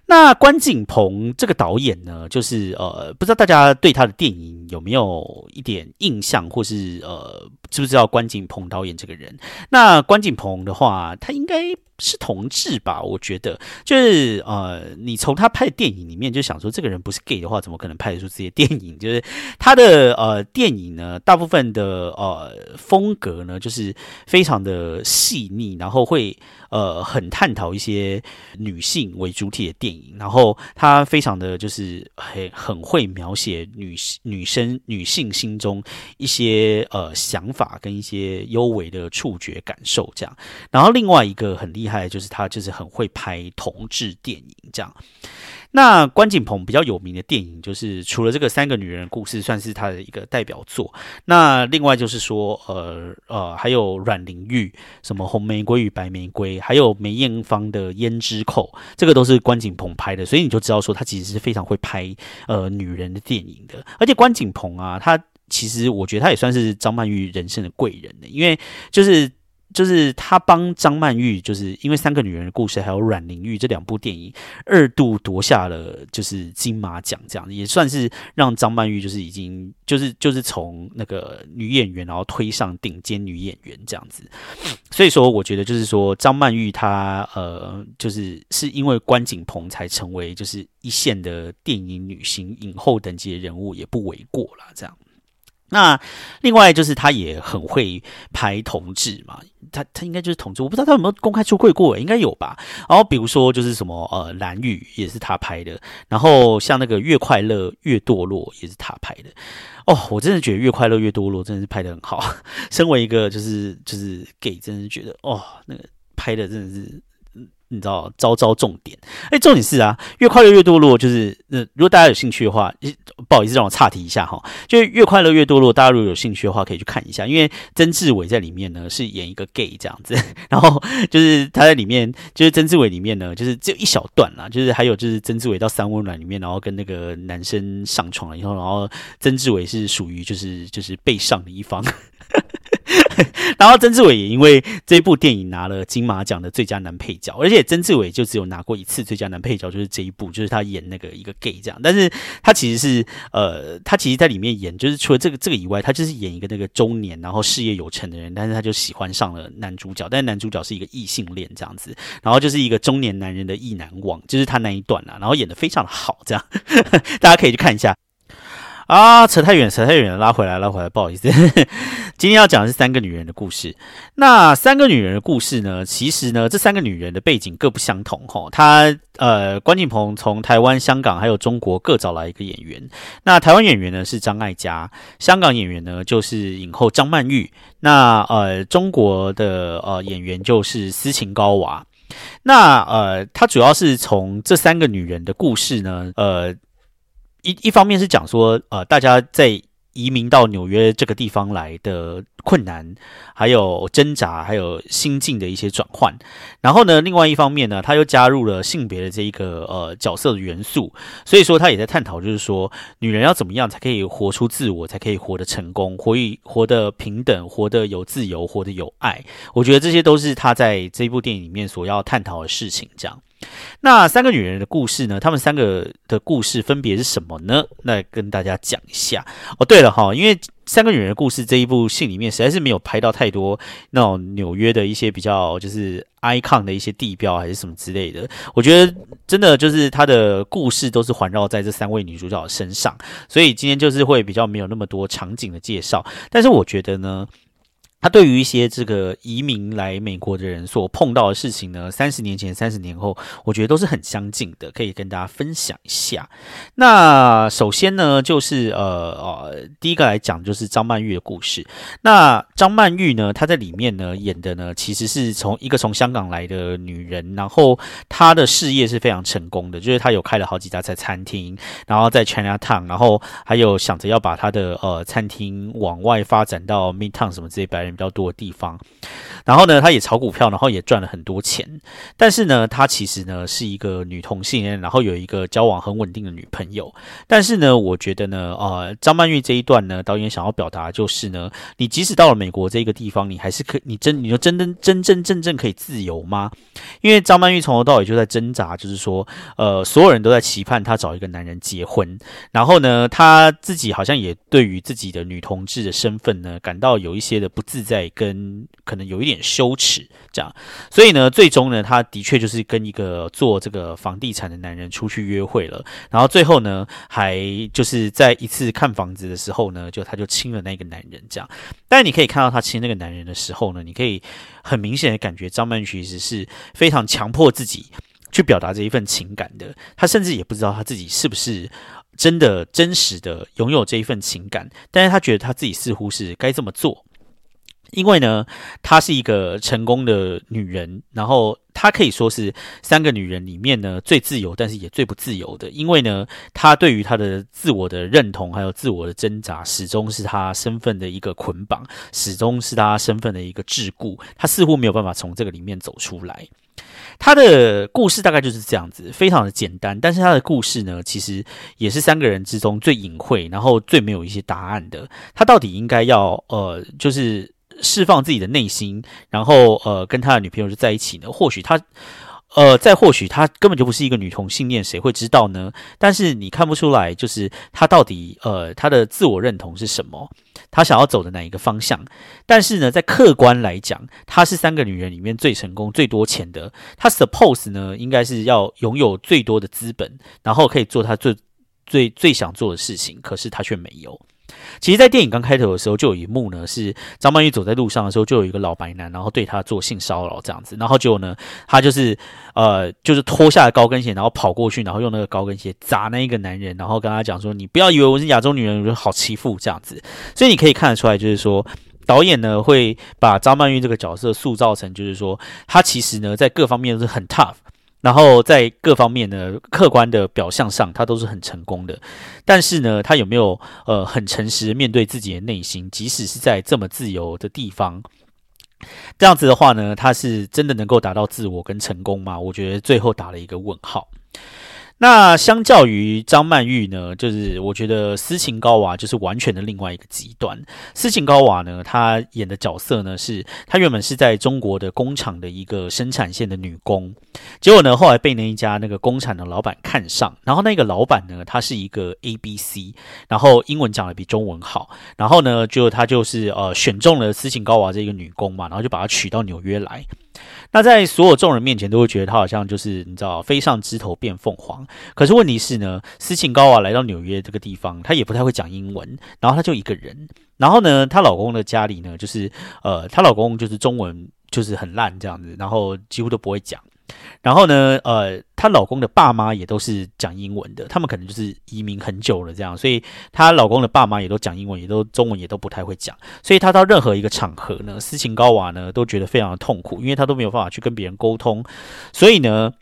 那关锦鹏这个导演呢，就是呃，不知道大家对他的电影有没有一点印象，或是呃，知不知道关锦鹏导演这个人？那关锦鹏的话，他应该。是同志吧？我觉得就是呃，你从他拍的电影里面就想说，这个人不是 gay 的话，怎么可能拍得出这些电影？就是他的呃电影呢，大部分的呃风格呢，就是非常的细腻，然后会呃很探讨一些女性为主体的电影，然后他非常的就是很很会描写女女生女性心中一些呃想法跟一些幽微的触觉感受这样。然后另外一个很厉害。害就是他就是很会拍同志电影这样。那关锦鹏比较有名的电影就是除了这个三个女人故事算是他的一个代表作。那另外就是说呃呃还有阮玲玉什么红玫瑰与白玫瑰，还有梅艳芳的胭脂扣，这个都是关锦鹏拍的，所以你就知道说他其实是非常会拍呃女人的电影的。而且关锦鹏啊，他其实我觉得他也算是张曼玉人生的贵人的，因为就是。就是他帮张曼玉，就是因为三个女人的故事，还有阮玲玉这两部电影，二度夺下了就是金马奖，这样也算是让张曼玉就是已经就是就是从那个女演员，然后推上顶尖女演员这样子。*laughs* 所以说，我觉得就是说张曼玉她呃，就是是因为关锦鹏才成为就是一线的电影女星影后等级的人物，也不为过了这样。那另外就是他也很会拍同志嘛，他他应该就是同志，我不知道他有没有公开出柜过，应该有吧。然后比如说就是什么呃蓝雨也是他拍的，然后像那个越快乐越堕落也是他拍的。哦，我真的觉得越快乐越堕落真的是拍的很好。*laughs* 身为一个就是就是 gay，真的觉得哦那个拍的真的是你知道招招重点。哎，重点是啊，越快乐越堕落，就是呃，如果大家有兴趣的话，不好意思让我岔题一下哈，就是越快乐越堕落，大家如果有兴趣的话，可以去看一下，因为曾志伟在里面呢是演一个 gay 这样子，*laughs* 然后就是他在里面，就是曾志伟里面呢，就是只有一小段啦，就是还有就是曾志伟到三温暖里面，然后跟那个男生上床了以后，然后曾志伟是属于就是就是被上的一方。*laughs* 然后曾志伟也因为这部电影拿了金马奖的最佳男配角，而且曾志伟就只有拿过一次最佳男配角，就是这一部，就是他演那个一个 gay 这样。但是他其实是呃，他其实在里面演，就是除了这个这个以外，他就是演一个那个中年然后事业有成的人，但是他就喜欢上了男主角，但是男主角是一个异性恋这样子，然后就是一个中年男人的意难忘，就是他那一段啊，然后演的非常的好，这样 *laughs* 大家可以去看一下。啊，扯太远，扯太远了，拉回来，拉回来，不好意思。*laughs* 今天要讲的是三个女人的故事。那三个女人的故事呢？其实呢，这三个女人的背景各不相同。哈，她呃，关锦鹏从台湾、香港还有中国各找来一个演员。那台湾演员呢是张艾嘉，香港演员呢就是影后张曼玉。那呃，中国的呃演员就是斯琴高娃。那呃，他主要是从这三个女人的故事呢，呃。一一方面是讲说，呃，大家在移民到纽约这个地方来的困难，还有挣扎，还有心境的一些转换。然后呢，另外一方面呢，他又加入了性别的这一个呃角色的元素，所以说他也在探讨，就是说女人要怎么样才可以活出自我，才可以活得成功，活以活得平等，活得有自由，活得有爱。我觉得这些都是他在这部电影里面所要探讨的事情，这样。那三个女人的故事呢？她们三个的故事分别是什么呢？那跟大家讲一下哦。对了哈，因为三个女人的故事这一部戏里面实在是没有拍到太多那种纽约的一些比较就是 icon 的一些地标还是什么之类的。我觉得真的就是她的故事都是环绕在这三位女主角身上，所以今天就是会比较没有那么多场景的介绍。但是我觉得呢。他对于一些这个移民来美国的人所碰到的事情呢，三十年前、三十年后，我觉得都是很相近的，可以跟大家分享一下。那首先呢，就是呃呃，第一个来讲就是张曼玉的故事。那张曼玉呢，她在里面呢演的呢，其实是从一个从香港来的女人，然后她的事业是非常成功的，就是她有开了好几家在餐厅，然后在 China Town，然后还有想着要把她的呃餐厅往外发展到 Midtown 什么这些白人。比较多的地方，然后呢，他也炒股票，然后也赚了很多钱。但是呢，他其实呢是一个女同性恋，然后有一个交往很稳定的女朋友。但是呢，我觉得呢，呃，张曼玉这一段呢，导演想要表达就是呢，你即使到了美国这个地方，你还是可，你真，你就真真真真正正可以自由吗？因为张曼玉从头到尾就在挣扎，就是说，呃，所有人都在期盼她找一个男人结婚，然后呢，她自己好像也对于自己的女同志的身份呢，感到有一些的不自。在跟可能有一点羞耻这样，所以呢，最终呢，他的确就是跟一个做这个房地产的男人出去约会了，然后最后呢，还就是在一次看房子的时候呢，就他就亲了那个男人这样。但你可以看到他亲那个男人的时候呢，你可以很明显的感觉张曼玉其实是非常强迫自己去表达这一份情感的，他甚至也不知道他自己是不是真的真实的拥有这一份情感，但是他觉得他自己似乎是该这么做。因为呢，她是一个成功的女人，然后她可以说是三个女人里面呢最自由，但是也最不自由的。因为呢，她对于她的自我的认同还有自我的挣扎，始终是她身份的一个捆绑，始终是她身份的一个桎梏。她似乎没有办法从这个里面走出来。她的故事大概就是这样子，非常的简单。但是她的故事呢，其实也是三个人之中最隐晦，然后最没有一些答案的。她到底应该要呃，就是。释放自己的内心，然后呃，跟他的女朋友就在一起呢。或许他，呃，再或许他根本就不是一个女同性恋，谁会知道呢？但是你看不出来，就是他到底呃，他的自我认同是什么？他想要走的哪一个方向？但是呢，在客观来讲，她是三个女人里面最成功、最多钱的。她 suppose 呢，应该是要拥有最多的资本，然后可以做她最最最想做的事情。可是她却没有。其实，在电影刚开头的时候，就有一幕呢，是张曼玉走在路上的时候，就有一个老白男，然后对她做性骚扰这样子，然后结果呢，他就是呃，就是脱下了高跟鞋，然后跑过去，然后用那个高跟鞋砸那一个男人，然后跟他讲说：“你不要以为我是亚洲女人，我就好欺负这样子。”所以你可以看得出来，就是说。导演呢会把张曼玉这个角色塑造成，就是说她其实呢在各方面都是很 tough，然后在各方面呢客观的表象上他都是很成功的，但是呢他有没有呃很诚实面对自己的内心，即使是在这么自由的地方，这样子的话呢，他是真的能够达到自我跟成功吗？我觉得最后打了一个问号。那相较于张曼玉呢，就是我觉得斯琴高娃就是完全的另外一个极端。斯琴高娃呢，她演的角色呢是她原本是在中国的工厂的一个生产线的女工，结果呢后来被那一家那个工厂的老板看上，然后那个老板呢他是一个 A B C，然后英文讲的比中文好，然后呢就他就是呃选中了斯琴高娃这个女工嘛，然后就把她娶到纽约来。那在所有众人面前，都会觉得他好像就是你知道飞上枝头变凤凰。可是问题是呢，斯琴高娃来到纽约这个地方，她也不太会讲英文，然后她就一个人。然后呢，她老公的家里呢，就是呃，她老公就是中文就是很烂这样子，然后几乎都不会讲。然后呢，呃，她老公的爸妈也都是讲英文的，他们可能就是移民很久了这样，所以她老公的爸妈也都讲英文，也都中文也都不太会讲，所以她到任何一个场合呢，斯琴高娃呢都觉得非常的痛苦，因为她都没有办法去跟别人沟通，所以呢。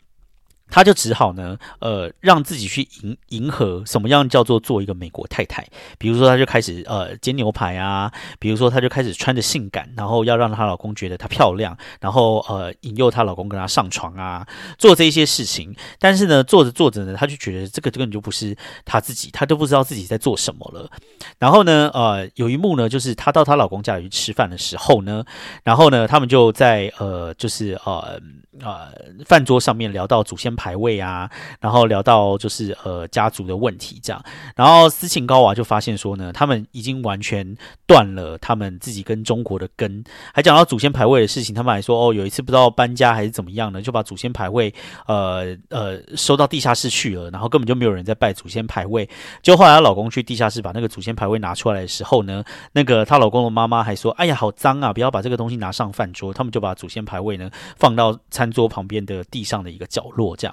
他就只好呢，呃，让自己去迎迎合什么样叫做做一个美国太太。比如说，她就开始呃煎牛排啊，比如说，她就开始穿着性感，然后要让她老公觉得她漂亮，然后呃引诱她老公跟她上床啊，做这一些事情。但是呢，做着做着呢，她就觉得这个根本就不是她自己，她都不知道自己在做什么了。然后呢，呃，有一幕呢，就是她到她老公家里去吃饭的时候呢，然后呢，他们就在呃，就是呃呃饭桌上面聊到祖先。排位啊，然后聊到就是呃家族的问题这样，然后斯琴高娃就发现说呢，他们已经完全断了他们自己跟中国的根，还讲到祖先牌位的事情，他们还说哦有一次不知道搬家还是怎么样呢，就把祖先牌位呃呃收到地下室去了，然后根本就没有人在拜祖先牌位。就后来她老公去地下室把那个祖先牌位拿出来的时候呢，那个她老公的妈妈还说，哎呀好脏啊，不要把这个东西拿上饭桌。他们就把祖先牌位呢放到餐桌旁边的地上的一个角落这样。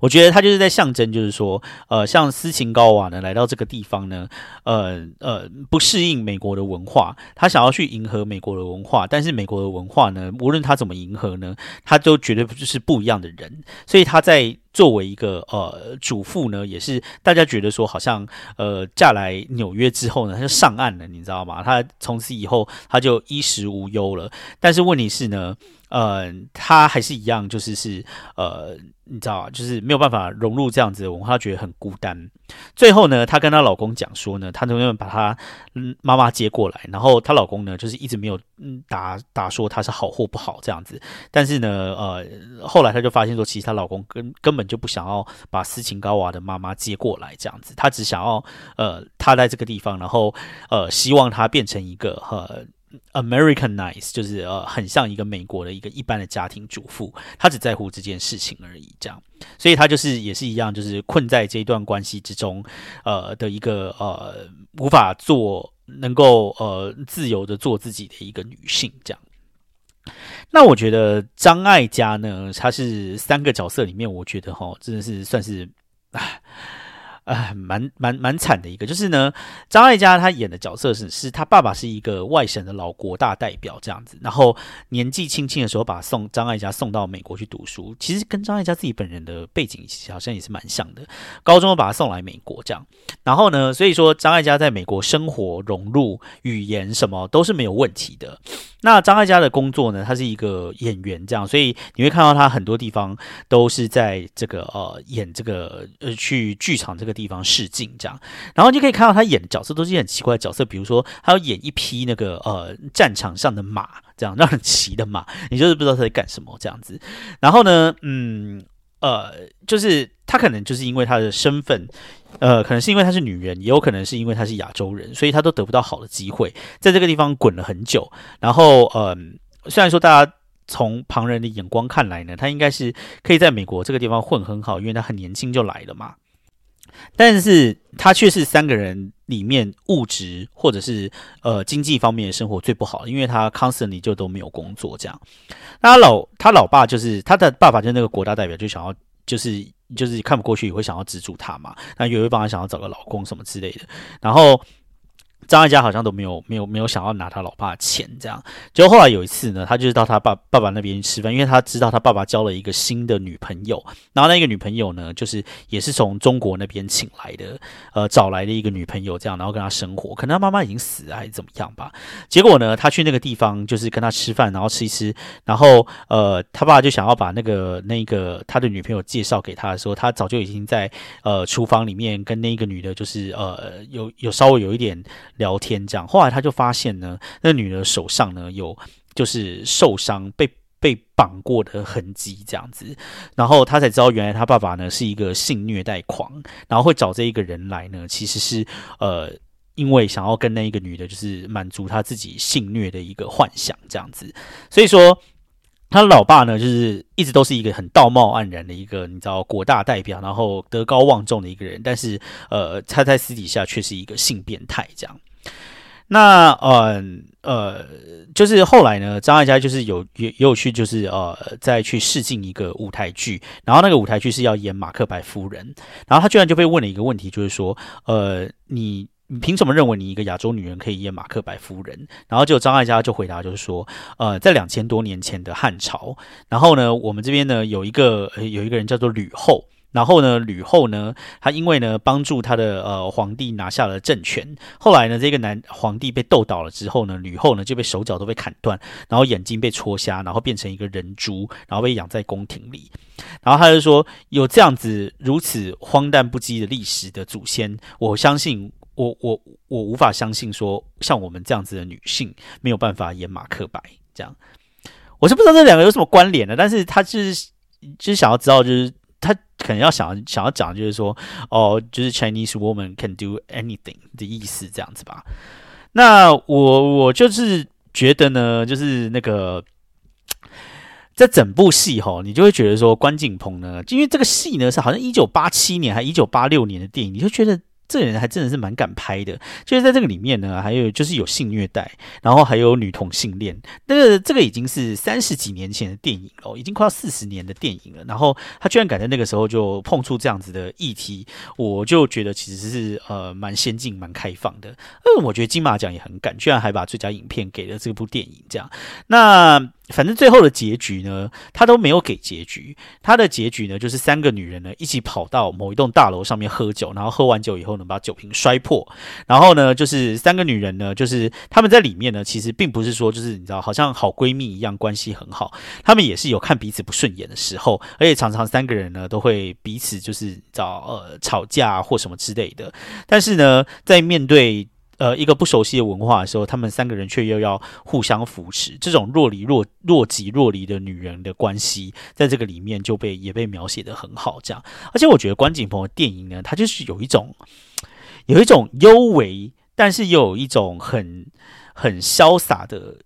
我觉得他就是在象征，就是说，呃，像斯琴高娃呢来到这个地方呢，呃呃，不适应美国的文化，他想要去迎合美国的文化，但是美国的文化呢，无论他怎么迎合呢，他都绝对就是不一样的人，所以他在作为一个呃主妇呢，也是大家觉得说，好像呃嫁来纽约之后呢，他就上岸了，你知道吗？他从此以后他就衣食无忧了，但是问题是呢。呃，她还是一样，就是是呃，你知道就是没有办法融入这样子的文化，觉得很孤单。最后呢，她跟她老公讲说呢，她能不能把她嗯妈妈接过来？然后她老公呢，就是一直没有嗯打打说她是好或不好这样子。但是呢，呃，后来她就发现说，其实她老公根根本就不想要把斯琴高娃的妈妈接过来这样子，他只想要呃，她在这个地方，然后呃，希望她变成一个呃。Americanize 就是呃，很像一个美国的一个一般的家庭主妇，她只在乎这件事情而已，这样，所以她就是也是一样，就是困在这一段关系之中，呃的一个呃无法做能够呃自由的做自己的一个女性，这样。那我觉得张艾嘉呢，她是三个角色里面，我觉得哈，真的是算是唉。哎，蛮蛮蛮惨的一个，就是呢，张艾嘉他演的角色是，是他爸爸是一个外省的老国大代表这样子，然后年纪轻轻的时候把送张艾嘉送到美国去读书，其实跟张艾嘉自己本人的背景好像也是蛮像的，高中把他送来美国这样，然后呢，所以说张艾嘉在美国生活融入语言什么都是没有问题的。那张艾嘉的工作呢，他是一个演员这样，所以你会看到他很多地方都是在这个呃演这个呃去剧场这个。地方试镜这样，然后你可以看到他演的角色都是很奇怪的角色，比如说他要演一匹那个呃战场上的马，这样让人骑的马，你就是不知道他在干什么这样子。然后呢，嗯呃，就是他可能就是因为他的身份，呃，可能是因为她是女人，也有可能是因为她是亚洲人，所以她都得不到好的机会，在这个地方滚了很久。然后呃，虽然说大家从旁人的眼光看来呢，他应该是可以在美国这个地方混很好，因为他很年轻就来了嘛。但是他却是三个人里面物质或者是呃经济方面的生活最不好，因为他 constantly 就都没有工作这样。那老他老爸就是他的爸爸，就是那个国大代表，就想要就是就是看不过去，也会想要资助他嘛。那有一帮他想要找个老公什么之类的。然后张艾嘉好像都没有没有没有想要拿他老爸的钱，这样。结果后来有一次呢，他就是到他爸爸爸那边吃饭，因为他知道他爸爸交了一个新的女朋友，然后那个女朋友呢，就是也是从中国那边请来的，呃，找来的一个女朋友，这样，然后跟他生活。可能他妈妈已经死了还是怎么样吧。结果呢，他去那个地方就是跟他吃饭，然后吃一吃，然后呃，他爸就想要把那个那个他的女朋友介绍给他的时候，他早就已经在呃厨房里面跟那个女的，就是呃有有稍微有一点。聊天这样，后来他就发现呢，那女的手上呢有就是受伤被被绑过的痕迹这样子，然后他才知道原来他爸爸呢是一个性虐待狂，然后会找这一个人来呢，其实是呃因为想要跟那一个女的，就是满足他自己性虐的一个幻想这样子，所以说。他老爸呢，就是一直都是一个很道貌岸然的一个，你知道，国大代表，然后德高望重的一个人，但是，呃，他在私底下却是一个性变态这样。那，呃，呃，就是后来呢，张艾嘉就是有也也有去，就是呃，再去试镜一个舞台剧，然后那个舞台剧是要演马克白夫人，然后他居然就被问了一个问题，就是说，呃，你。你凭什么认为你一个亚洲女人可以演马克白夫人？然后就张艾嘉就回答，就是说，呃，在两千多年前的汉朝，然后呢，我们这边呢有一个有一个人叫做吕后，然后呢，吕后呢，她因为呢帮助她的呃皇帝拿下了政权，后来呢，这个男皇帝被斗倒了之后呢，吕后呢就被手脚都被砍断，然后眼睛被戳瞎，然后变成一个人猪，然后被养在宫廷里。然后他就说，有这样子如此荒诞不羁的历史的祖先，我相信。我我我无法相信说像我们这样子的女性没有办法演马克白这样，我是不知道这两个有什么关联的，但是他就是就是想要知道，就是他可能要想想要讲，就是说哦，就是 Chinese woman can do anything 的意思这样子吧。那我我就是觉得呢，就是那个在整部戏哈，你就会觉得说关锦鹏呢，因为这个戏呢是好像一九八七年还一九八六年的电影，你就觉得。这人还真的是蛮敢拍的，就是在这个里面呢，还有就是有性虐待，然后还有女同性恋，那个这个已经是三十几年前的电影了，已经快要四十年的电影了。然后他居然敢在那个时候就碰触这样子的议题，我就觉得其实是呃蛮先进、蛮开放的。嗯，我觉得金马奖也很敢，居然还把最佳影片给了这部电影。这样，那。反正最后的结局呢，他都没有给结局。他的结局呢，就是三个女人呢一起跑到某一栋大楼上面喝酒，然后喝完酒以后呢，把酒瓶摔破。然后呢，就是三个女人呢，就是他们在里面呢，其实并不是说就是你知道，好像好闺蜜一样关系很好。他们也是有看彼此不顺眼的时候，而且常常三个人呢都会彼此就是找呃吵架或什么之类的。但是呢，在面对呃，一个不熟悉的文化的时候，他们三个人却又要互相扶持，这种若离若若即若离的女人的关系，在这个里面就被也被描写的很好。这样，而且我觉得关锦鹏的电影呢，它就是有一种有一种幽微，但是又有一种很很潇洒的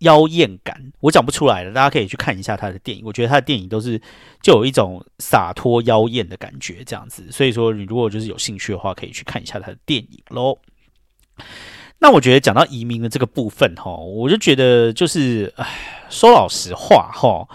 妖艳感。我讲不出来了，大家可以去看一下他的电影。我觉得他的电影都是就有一种洒脱妖艳的感觉，这样子。所以说，你如果就是有兴趣的话，可以去看一下他的电影喽。那我觉得讲到移民的这个部分哈，我就觉得就是，唉，说老实话哈，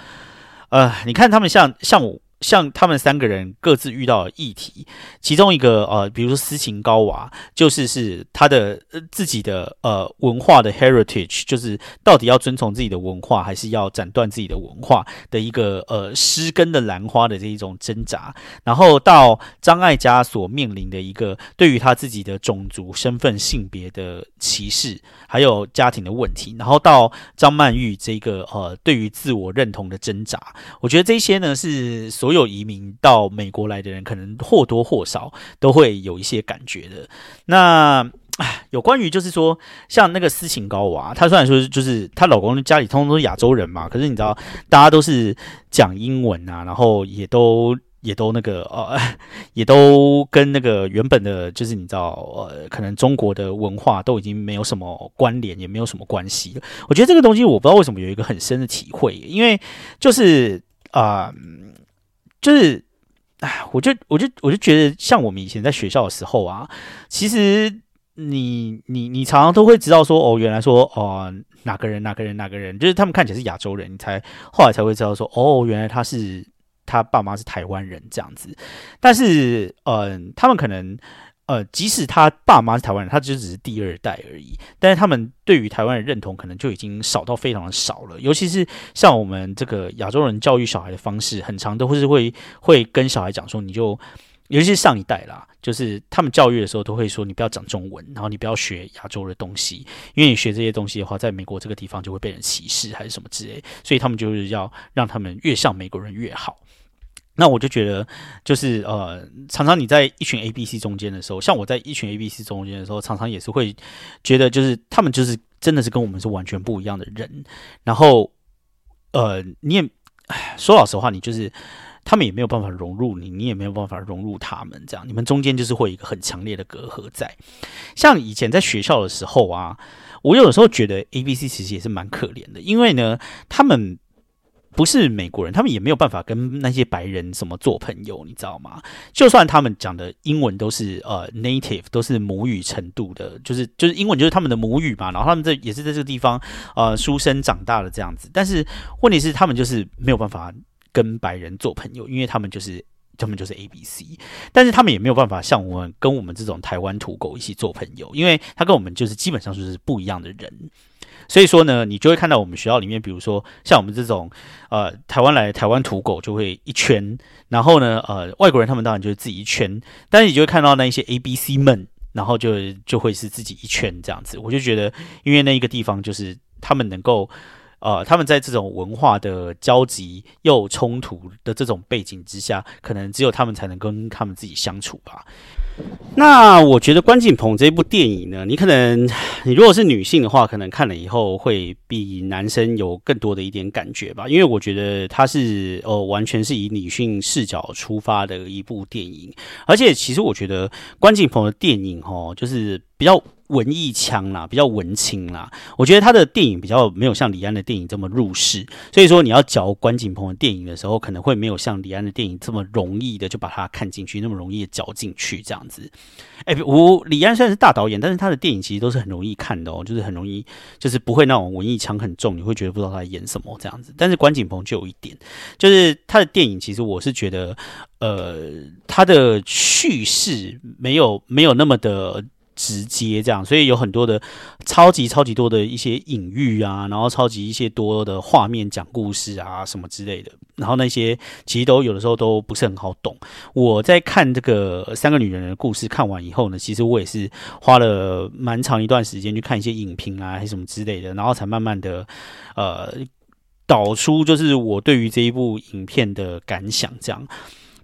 呃，你看他们像像我。像他们三个人各自遇到的议题，其中一个呃，比如说斯琴高娃，就是是他的自己的呃文化的 heritage，就是到底要遵从自己的文化，还是要斩断自己的文化的一个呃失根的兰花的这一种挣扎。然后到张艾嘉所面临的一个对于他自己的种族身份性别的歧视，还有家庭的问题。然后到张曼玉这个呃对于自我认同的挣扎，我觉得这些呢是所。所有移民到美国来的人，可能或多或少都会有一些感觉的。那有关于就是说，像那个斯琴高娃，她虽然说就是她老公家里通通都是亚洲人嘛，可是你知道，大家都是讲英文啊，然后也都也都那个呃，也都跟那个原本的，就是你知道，呃，可能中国的文化都已经没有什么关联，也没有什么关系了。我觉得这个东西，我不知道为什么有一个很深的体会，因为就是啊。就是，哎，我就我就我就觉得，像我们以前在学校的时候啊，其实你你你常常都会知道说，哦，原来说哦哪个人哪个人哪个人，就是他们看起来是亚洲人，你才后来才会知道说，哦，原来他是他爸妈是台湾人这样子。但是，嗯，他们可能呃，即使他爸妈是台湾人，他就只是第二代而已。但是他们对于台湾的认同，可能就已经少到非常的少了。尤其是像我们这个亚洲人教育小孩的方式，很长都会是会会跟小孩讲说，你就，尤其是上一代啦，就是他们教育的时候都会说，你不要讲中文，然后你不要学亚洲的东西，因为你学这些东西的话，在美国这个地方就会被人歧视还是什么之类。所以他们就是要让他们越像美国人越好。那我就觉得，就是呃，常常你在一群 A、B、C 中间的时候，像我在一群 A、B、C 中间的时候，常常也是会觉得，就是他们就是真的是跟我们是完全不一样的人。然后，呃，你也说老实话，你就是他们也没有办法融入你，你也没有办法融入他们，这样你们中间就是会有一个很强烈的隔阂在。像以前在学校的时候啊，我有时候觉得 A、B、C 其实也是蛮可怜的，因为呢，他们。不是美国人，他们也没有办法跟那些白人什么做朋友，你知道吗？就算他们讲的英文都是呃 native，都是母语程度的，就是就是英文就是他们的母语嘛。然后他们这也是在这个地方呃出生长大的这样子。但是问题是，他们就是没有办法跟白人做朋友，因为他们就是他们就是 A B C。但是他们也没有办法像我们跟我们这种台湾土狗一起做朋友，因为他跟我们就是基本上就是不一样的人。所以说呢，你就会看到我们学校里面，比如说像我们这种，呃，台湾来台湾土狗就会一圈，然后呢，呃，外国人他们当然就是自己一圈，但是你就会看到那一些 A、B、C 们，然后就就会是自己一圈这样子。我就觉得，因为那一个地方就是他们能够，呃，他们在这种文化的交集又冲突的这种背景之下，可能只有他们才能跟他们自己相处吧。那我觉得关锦鹏这部电影呢，你可能你如果是女性的话，可能看了以后会比男生有更多的一点感觉吧，因为我觉得它是呃完全是以女性视角出发的一部电影，而且其实我觉得关锦鹏的电影哦，就是比较。文艺腔啦，比较文青啦。我觉得他的电影比较没有像李安的电影这么入世，所以说你要嚼关锦鹏的电影的时候，可能会没有像李安的电影这么容易的就把它看进去，那么容易的嚼进去这样子。哎，我李安虽然是大导演，但是他的电影其实都是很容易看的哦，就是很容易，就是不会那种文艺腔很重，你会觉得不知道他在演什么这样子。但是关锦鹏就有一点，就是他的电影其实我是觉得，呃，他的叙事没有没有那么的。直接这样，所以有很多的超级超级多的一些隐喻啊，然后超级一些多的画面讲故事啊什么之类的，然后那些其实都有的时候都不是很好懂。我在看这个三个女人的故事看完以后呢，其实我也是花了蛮长一段时间去看一些影评啊，还是什么之类的，然后才慢慢的呃导出就是我对于这一部影片的感想这样。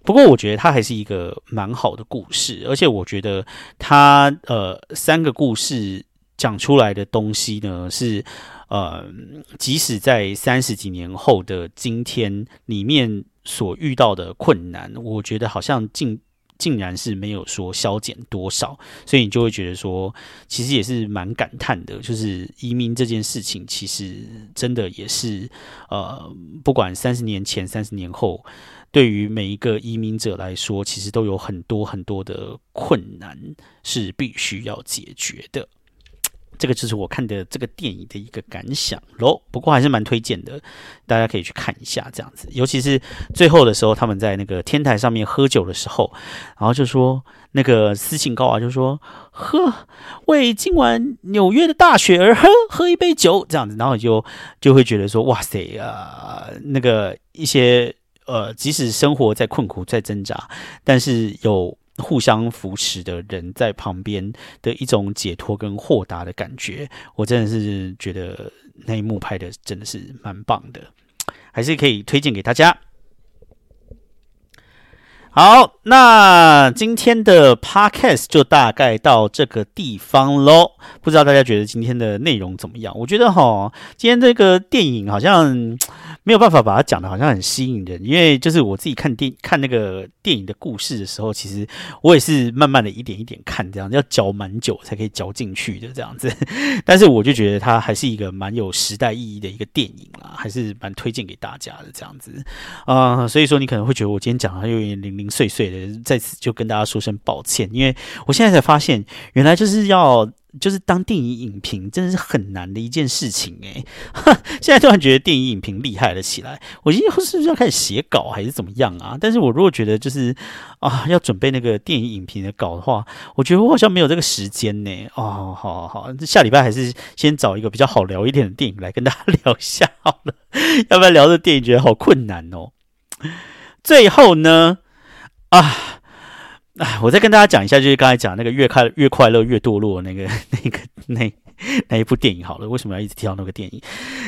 不过我觉得它还是一个蛮好的故事，而且我觉得它呃三个故事讲出来的东西呢是呃，即使在三十几年后的今天里面所遇到的困难，我觉得好像竟竟然是没有说消减多少，所以你就会觉得说，其实也是蛮感叹的，就是移民这件事情，其实真的也是呃，不管三十年前、三十年后。对于每一个移民者来说，其实都有很多很多的困难是必须要解决的。这个就是我看的这个电影的一个感想喽。不过还是蛮推荐的，大家可以去看一下这样子。尤其是最后的时候，他们在那个天台上面喝酒的时候，然后就说那个斯琴高娃就说：“喝，为今晚纽约的大雪而喝，喝一杯酒这样子。”然后就就会觉得说：“哇塞啊，那个一些。”呃，即使生活在困苦、在挣扎，但是有互相扶持的人在旁边的一种解脱跟豁达的感觉，我真的是觉得那一幕拍的真的是蛮棒的，还是可以推荐给大家。好，那今天的 podcast 就大概到这个地方喽。不知道大家觉得今天的内容怎么样？我觉得哈，今天这个电影好像。没有办法把它讲的好像很吸引人，因为就是我自己看电看那个电影的故事的时候，其实我也是慢慢的一点一点看，这样要嚼蛮久才可以嚼进去的这样子。*laughs* 但是我就觉得它还是一个蛮有时代意义的一个电影啦，还是蛮推荐给大家的这样子啊。所以说你可能会觉得我今天讲的有点零零碎碎的，在此就跟大家说声抱歉，因为我现在才发现原来就是要。就是当电影影评真的是很难的一件事情诶、*laughs* 现在突然觉得电影影评厉害了起来，我今后是不是要开始写稿还是怎么样啊？但是我如果觉得就是啊要准备那个电影影评的稿的话，我觉得我好像没有这个时间呢。哦，好好好，下礼拜还是先找一个比较好聊一点的电影来跟大家聊一下好了，*laughs* 要不然聊这电影觉得好困难哦。最后呢，啊。哎，我再跟大家讲一下，就是刚才讲那个越快越快乐越堕落那个那个那 *laughs* 那一部电影好了。为什么要一直提到那个电影？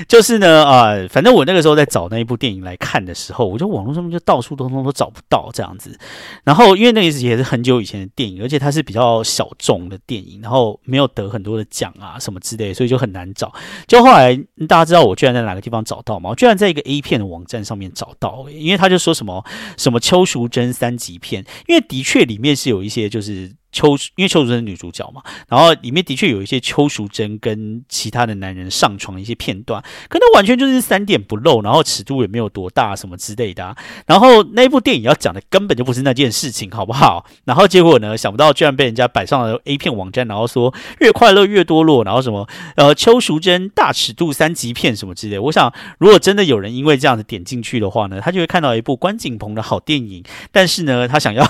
就是呢，啊，反正我那个时候在找那一部电影来看的时候，我就网络上面就到处通通都找不到这样子。然后因为那也是很久以前的电影，而且它是比较小众的电影，然后没有得很多的奖啊什么之类，所以就很难找。就后来大家知道我居然在哪个地方找到吗？我居然在一个 A 片的网站上面找到，因为他就说什么什么邱淑贞三级片，因为的确里面是有一些就是邱，因为邱淑贞是女主角嘛，然后里面的确有一些邱淑贞跟其他的男人上床的一些片段，可能完全就是三点不漏，然后尺度也没有多大什么之类的、啊。然后那部电影要讲的根本就不是那件事情，好不好？然后结果呢，想不到居然被人家摆上了 *laughs* A 片网站，然后说越快乐越堕落，然后什么呃邱淑贞大尺度三级片什么之类的。我想，如果真的有人因为这样子点进去的话呢，他就会看到一部关锦鹏的好电影，但是呢，他想要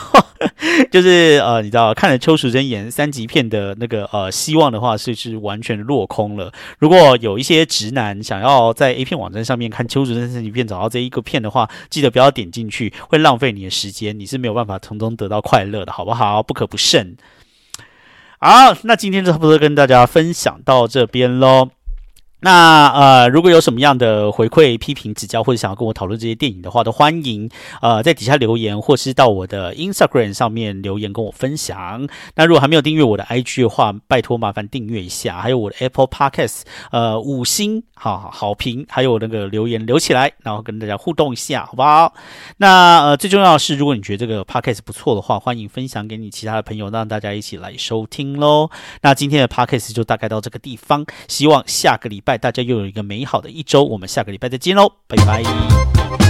*laughs* 就是呃，你知道看了邱淑贞演三级片的那个呃希望的话，是是完全落空了。如果有一些直男想要在 A 片网站上面看邱淑贞三级片找到这一个片的话，记得不要点进去，会浪费你的时间，你是没有办法从中得到快乐的，好不好？不可不慎。好，那今天就差不多跟大家分享到这边喽。那呃，如果有什么样的回馈、批评、指教，或者想要跟我讨论这些电影的话，都欢迎呃在底下留言，或是到我的 Instagram 上面留言跟我分享。那如果还没有订阅我的 IG 的话，拜托麻烦订阅一下，还有我的 Apple Podcast 呃五星好好评，还有那个留言留起来，然后跟大家互动一下，好不好？那呃最重要的是，如果你觉得这个 Podcast 不错的话，欢迎分享给你其他的朋友，让大家一起来收听喽。那今天的 Podcast 就大概到这个地方，希望下个礼拜大家又有一个美好的一周。我们下个礼拜再见喽，拜拜。